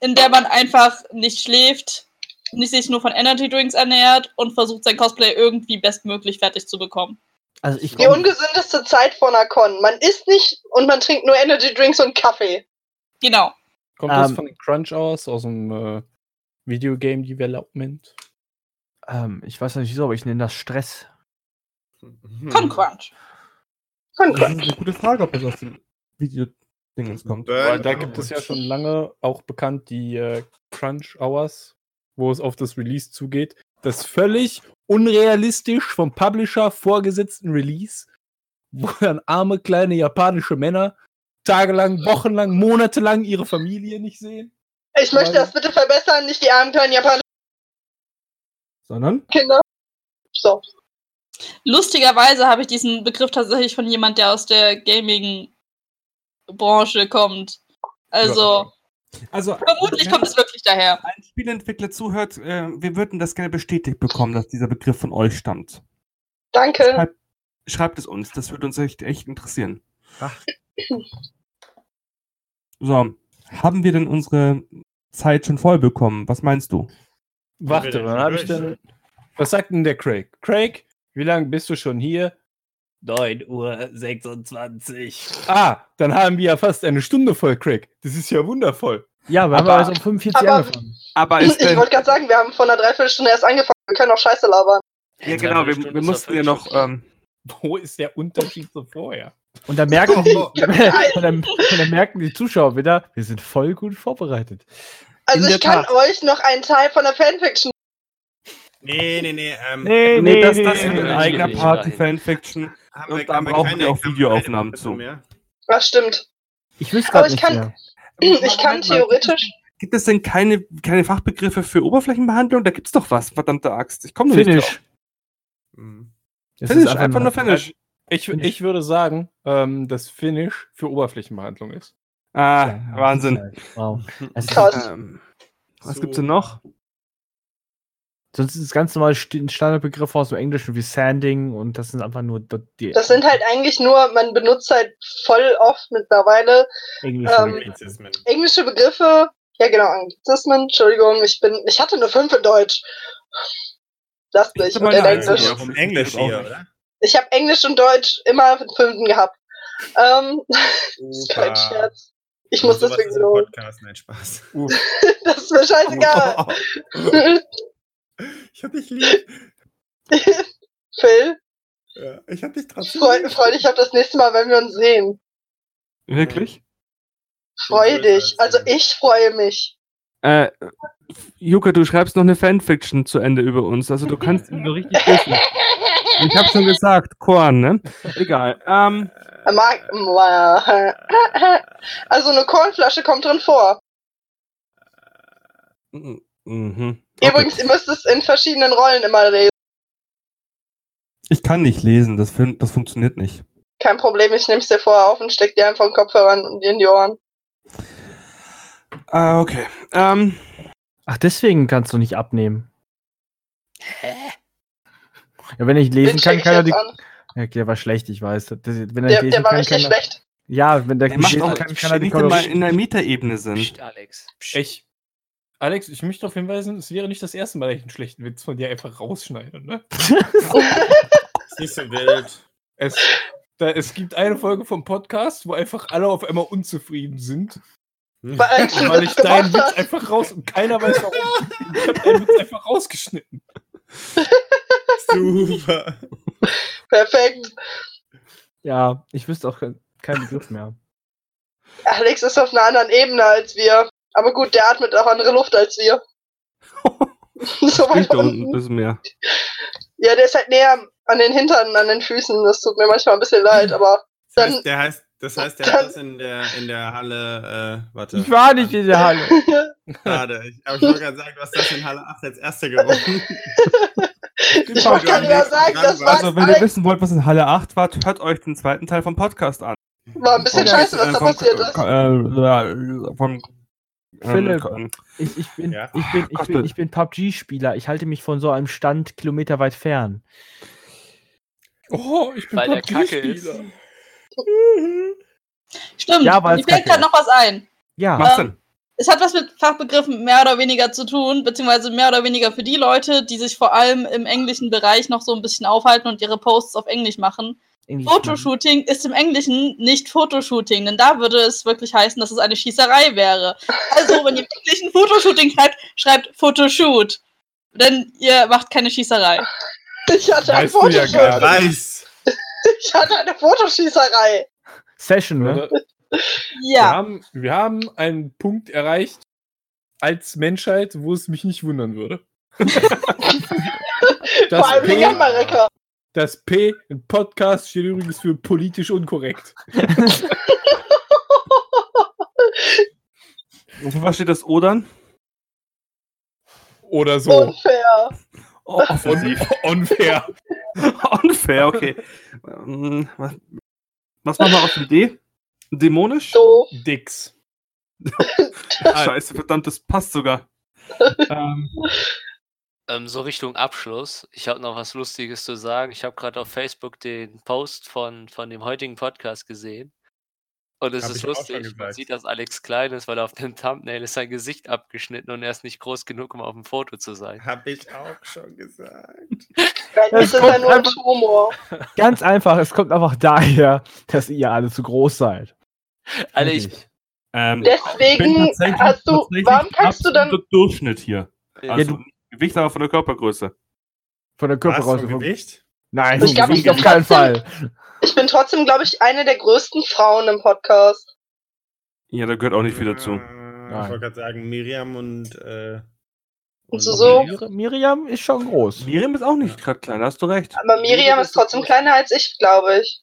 in der man einfach nicht schläft, nicht sich nur von Energy Drinks ernährt und versucht, sein Cosplay irgendwie bestmöglich fertig zu bekommen. Also ich Die ungesündeste Zeit von einer Con. Man isst nicht und man trinkt nur Energy Drinks und Kaffee. Genau. Kommt das Ähm. von den Crunch Hours aus dem äh, Videogame Development? ähm, ich weiß nicht wieso, aber ich nenne das Stress. Hm. Concrunch. Con Das ist eine gute Frage, ob das aus dem Videodingens kommt. Weil da gibt es ja schon lange auch bekannt die äh, Crunch Hours, wo es auf das Release zugeht. Das völlig unrealistisch vom Publisher vorgesetzten Release, wo dann arme kleine japanische Männer tagelang, wochenlang, monatelang ihre Familie nicht sehen. Ich möchte das bitte verbessern, nicht die armen kleinen japanischen Sondern? Kinder. So. Lustigerweise habe ich diesen Begriff tatsächlich von jemand, der aus der Gaming-Branche kommt. Also, Also, vermutlich wenn kommt es wirklich daher. ein Spieleentwickler zuhört, äh, wir würden das gerne bestätigt bekommen, dass dieser Begriff von euch stammt. Danke. Schreibt, schreibt es uns, das würde uns echt, echt interessieren. So, haben wir denn unsere Zeit schon voll bekommen? Was meinst du? Warte, wann habe ich denn. Was sagt denn der Craig? Craig, wie lange bist du schon hier? 9 Uhr 26. Ah, dann haben wir ja fast eine Stunde voll, Craig. Das ist ja wundervoll. Ja, wir haben Aber- also um 45 aber- angefangen. Aber Ich wollte gerade sagen, wir haben vor einer Dreiviertelstunde erst angefangen. Wir können auch Scheiße labern. ja genau, wir, wir mussten ja noch, ähm, Wo ist der Unterschied zu vorher? Und dann merken die, Oh, und dann, und dann merken die Zuschauer wieder, wir sind voll gut vorbereitet. Also In ich der kann Tat. euch noch einen Teil von der Fanfiction. Nee, nee, nee. Ähm, Nee, nee, das, das ist nee, ein nee, eigener nee, Part, die nee. Fanfiction. haben und wir- da brauchen wir auch Videoaufnahmen zu. mehr? Das stimmt. Ich wüsste Aber gerade ich nicht kann- mehr. Ich kann theoretisch. Gibt es denn keine, keine Fachbegriffe für Oberflächenbehandlung? Da gibt's doch was, verdammte Axt. Ich komme nicht drauf. Finish. Hm. Das Finish, ist einfach nur Finish. Ich, ich würde sagen, ähm, dass Finish für Oberflächenbehandlung ist. Ah, Ja, Wahnsinn. Wow. Es ist, Krass. Ähm, was So. gibt's denn noch? Sonst ist es ganz normal st- Standardbegriffe aus dem Englischen wie Sanding und das sind einfach nur die Das sind halt eigentlich nur, man benutzt halt voll oft mittlerweile englischen ähm, Begriffe. Anglizismen. englische Begriffe. Ja, genau, Anglizismen. Entschuldigung, ich bin, ich hatte eine 5 in Deutsch. Mich. hab Und meine in Englisch. in vom Englisch hier, oder? Ich habe Englisch und Deutsch immer Fünften gehabt. Ähm, ist kein. Scherz. Ich muss deswegen so. Podcast, nein, Spaß. Das ist mir scheißegal. Ich hab dich lieb. Phil, Ja, ich hab dich trotzdem freu, lieb. freu dich auf das nächste Mal, wenn wir uns sehen. Wirklich? Freu dich. Also ich freue mich. Äh, Juka, du schreibst noch eine Fanfiction zu Ende über uns. Also du kannst ihn so richtig wissen. Ich habe schon gesagt, Korn, ne? Egal. Ähm, Mag- Also eine Kornflasche kommt drin vor. Mhm. Okay. Übrigens, ihr müsst es in verschiedenen Rollen immer lesen. Ich kann nicht lesen, das, fun- das funktioniert nicht. Kein Problem, ich nehme es dir vorher auf und steck dir einfach den Kopfhörer in in die Ohren. Ah, okay. Ähm, Ach, deswegen kannst du nicht abnehmen. Ja, wenn ich lesen Den kann, kann er die. an. Ja, okay, der war schlecht, ich weiß. Das, wenn er Der, nicht lesen der war kann, richtig kann er, schlecht. Ja, wenn der der macht auch kann, kann er die Korrektur- in der Metaebene sind. Psst, Alex. Psst. Ich, Alex, ich möchte darauf hinweisen, es wäre nicht das erste Mal, dass ich einen schlechten Witz von dir einfach rausschneide. Ne? Ist nicht so wild. Es, da, es gibt eine Folge vom Podcast, wo einfach alle auf einmal unzufrieden sind, Weil, du weil das ich deinen Witz einfach raus und keiner weiß warum. Ich habe deinen Witz einfach rausgeschnitten. Super. Perfekt. Ja, ich wüsste auch kein- keinen Begriff mehr. Alex ist auf einer anderen Ebene als wir. Aber gut, der atmet auch andere Luft als wir. so weit da unten ein bisschen mehr. Ja, der ist halt näher an den Hintern, an den Füßen. Das tut mir manchmal ein bisschen leid, aber Das Dann- heißt, der heißt Das heißt, der hat das in der, in der Halle, äh, warte. Ich war nicht in der Halle. Schade. Ich- Aber ich wollte gerade sagen, du hast das in Halle 8 als Erster gewonnen. Ich wollte gerade ja sagen, das war, Also, wenn ihr wissen wollt, was in Halle 8 war, hört euch den zweiten Teil vom Podcast an. war ein bisschen scheiße, was da Vom- passiert ist. Äh, vom, Philipp. ähm, Ich, ich, bin, Ja. ich, bin, ich, bin, ich bin PUBG-Spieler. Ich halte mich von so einem Stand kilometerweit fern. Oh, ich bin Weil. PUBG-Spieler. Stimmt, Ja, weil mir es fällt gerade noch was ein. Ja, Was Ähm, denn? Es hat was mit Fachbegriffen mehr oder weniger zu tun, beziehungsweise mehr oder weniger für die Leute, die sich vor allem im englischen Bereich noch so ein bisschen aufhalten und ihre Posts auf Englisch machen. Fotoshooting ist im Englischen nicht Fotoshooting, denn da würde es wirklich heißen, dass es eine Schießerei wäre. Also, wenn ihr im Englischen Fotoshooting schreibt, schreibt Photoshoot. Denn ihr macht keine Schießerei. Ich hatte ein du ja Weiß. Ich hatte eine Fotoschießerei. Session, ne? Oder? Wir, Ja. haben, wir haben einen Punkt erreicht als Menschheit, wo es mich nicht wundern würde. das, Vor allem in P, Amerika. Das P in Podcast steht übrigens für politisch unkorrekt. Und für was steht das O dann? Oder so. Unfair. Oh, offensiv. Un unfair. Unfair, okay. Ähm, Was, machen wir aus dem D? Dämonisch? Doof. Dix. Scheiße, verdammt, das passt sogar. ähm, Ähm, so Richtung Abschluss. Ich habe noch was Lustiges zu sagen. Ich habe gerade auf Facebook den Post von, von dem heutigen Podcast gesehen. Und es Hab ist ich auch schon lustig. Man gesagt. sieht, dass Alex klein ist, weil auf dem Thumbnail ist sein Gesicht abgeschnitten und er ist nicht groß genug, um auf dem Foto zu sein. Hab ich auch schon gesagt. Nein, Es das ist ja nur ein einfach- Humor. Ganz einfach, es kommt einfach daher, dass ihr alle zu groß seid. Alter, ich, ähm, Deswegen tatsächlich- hast du, tatsächlich warum kannst du dann, absoluter Durchschnitt hier. Ja, Also du- Gewicht aber von der Körpergröße. Von der Körpergröße. vom vom- Gewicht? Nein, Ich glaub, auf ich bin keinen trotzdem- Fall. ich bin trotzdem, glaube ich, eine der größten Frauen im Podcast. Ja, da gehört auch nicht viel dazu. Äh, Ich wollte gerade sagen, Miriam und. Äh, Und so, so. Mir- Miriam ist schon groß. Miriam ist auch nicht gerade klein, hast du recht. Aber Miriam ist trotzdem kleiner als ich, glaube ich.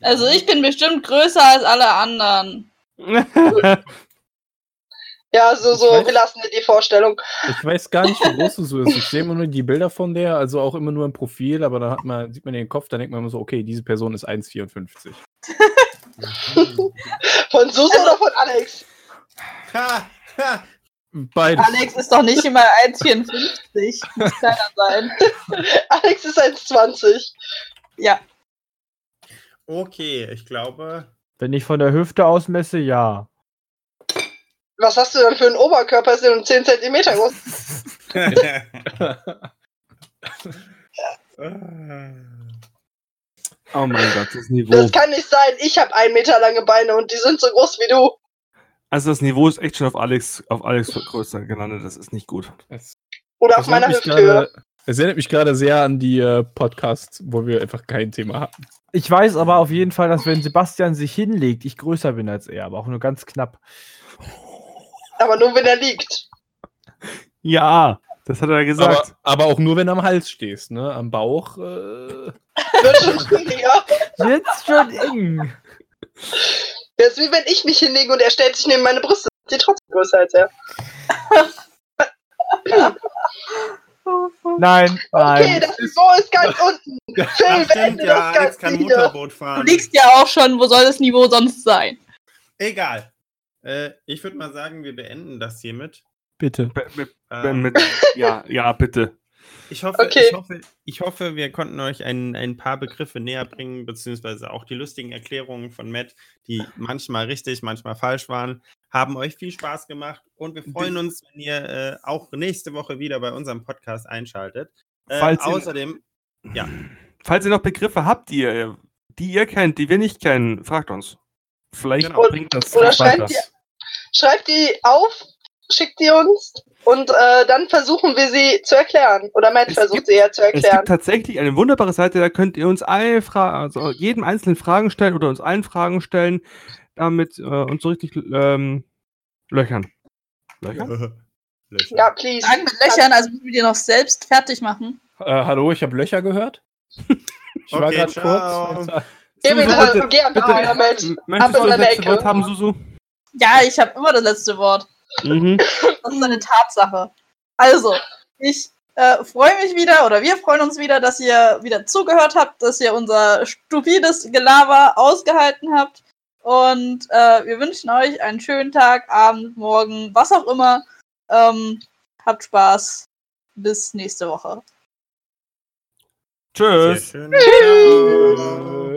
Also ich bin bestimmt größer als alle anderen. Ja, so, so, weiß- wir lassen dir die Vorstellung. Ich weiß gar nicht, wie groß du so ist. Ich sehe immer nur die Bilder von der, also auch immer nur im Profil, aber dann hat man, sieht man den Kopf, dann denkt man immer so, okay, diese Person ist 1,54. Von Susi oder von Alex? Ha, ha. Beides. Alex ist doch nicht immer 1,54. Muss kleiner sein. Alex ist 1,20. Ja. Okay, ich glaube. Wenn ich von der Hüfte aus messe, ja. Was hast du dann für einen Oberkörper? Ist der nur 10 cm groß? oh mein Gott, das Niveau. Das kann nicht sein. Ich habe ein Meter lange Beine und die sind so groß wie du. Also das Niveau ist echt schon auf Alex, auf Alex Größe gelandet, das ist nicht gut. Oder auf es erinnert meiner Hüfthöhe. gerade- es erinnert mich gerade sehr an die äh, Podcasts, wo wir einfach kein Thema hatten. Ich weiß aber auf jeden Fall, dass wenn Sebastian sich hinlegt, ich größer bin als er, aber auch nur ganz knapp. Aber nur wenn er liegt. Ja, das hat er Aber, gesagt. aber auch nur, wenn du am Hals stehst, ne? Am Bauch. Äh, Wird schon schwieriger. Jetzt schon eng. Das ist wie wenn ich mich hinlege und er stellt sich neben meine Brüste. Die trotzdem größer als er. Nein, Okay, nein. das Niveau ist ganz unten. Phil, Ach, stimmt, ja, das Alex kann. Motorboot Du fahren. liegst ja auch schon, wo soll das Niveau sonst sein? Egal. Äh, ich würde mal sagen, wir beenden das hiermit. Bitte. Be- mit, Ähm, mit, ja, ja, bitte. Ich hoffe, Okay. ich, hoffe, ich hoffe, wir konnten euch ein, ein paar Begriffe näher bringen, beziehungsweise auch die lustigen Erklärungen von Matt, die manchmal richtig, manchmal falsch waren, haben euch viel Spaß gemacht und wir freuen uns, wenn ihr äh, auch nächste Woche wieder bei unserem Podcast einschaltet. Äh, Falls ihr- außerdem, ja, Falls ihr noch Begriffe habt, die ihr, die ihr kennt, die wir nicht kennen, fragt uns. Vielleicht Genau. bringt das Oder schreibt weiter. ihr, schreibt die auf, schickt die uns und äh, dann versuchen wir sie zu erklären. Oder Matt Es versucht gibt- sie ja zu Es erklären. gibt tatsächlich eine wunderbare Seite, da könnt ihr uns alle Fra also jedem einzelnen Fragen stellen oder uns allen Fragen stellen, damit äh, uns so richtig ähm, löchern. Löchern? Löcher. Ja, please. Fragen mit Löchern, also müssen wir die noch selbst fertig machen. äh, hallo, ich habe Löcher gehört. Ich war Okay, gerade ciao. kurz. Geh Susu, wieder, bitte- geh einfach bitte- wieder mit. M- Ab Möchtest in du das deine letzte Ecke. Wort haben, Susu? Ja, ich habe immer das letzte Wort. Mhm. Das ist eine Tatsache. Also, ich äh, freue mich wieder, oder wir freuen uns wieder, dass ihr wieder zugehört habt, dass ihr unser stupides Gelaber ausgehalten habt. Und äh, wir wünschen euch einen schönen Tag, Abend, Morgen, was auch immer. Ähm, habt Spaß. Bis nächste Woche. Sehr Tschüss. Ciao.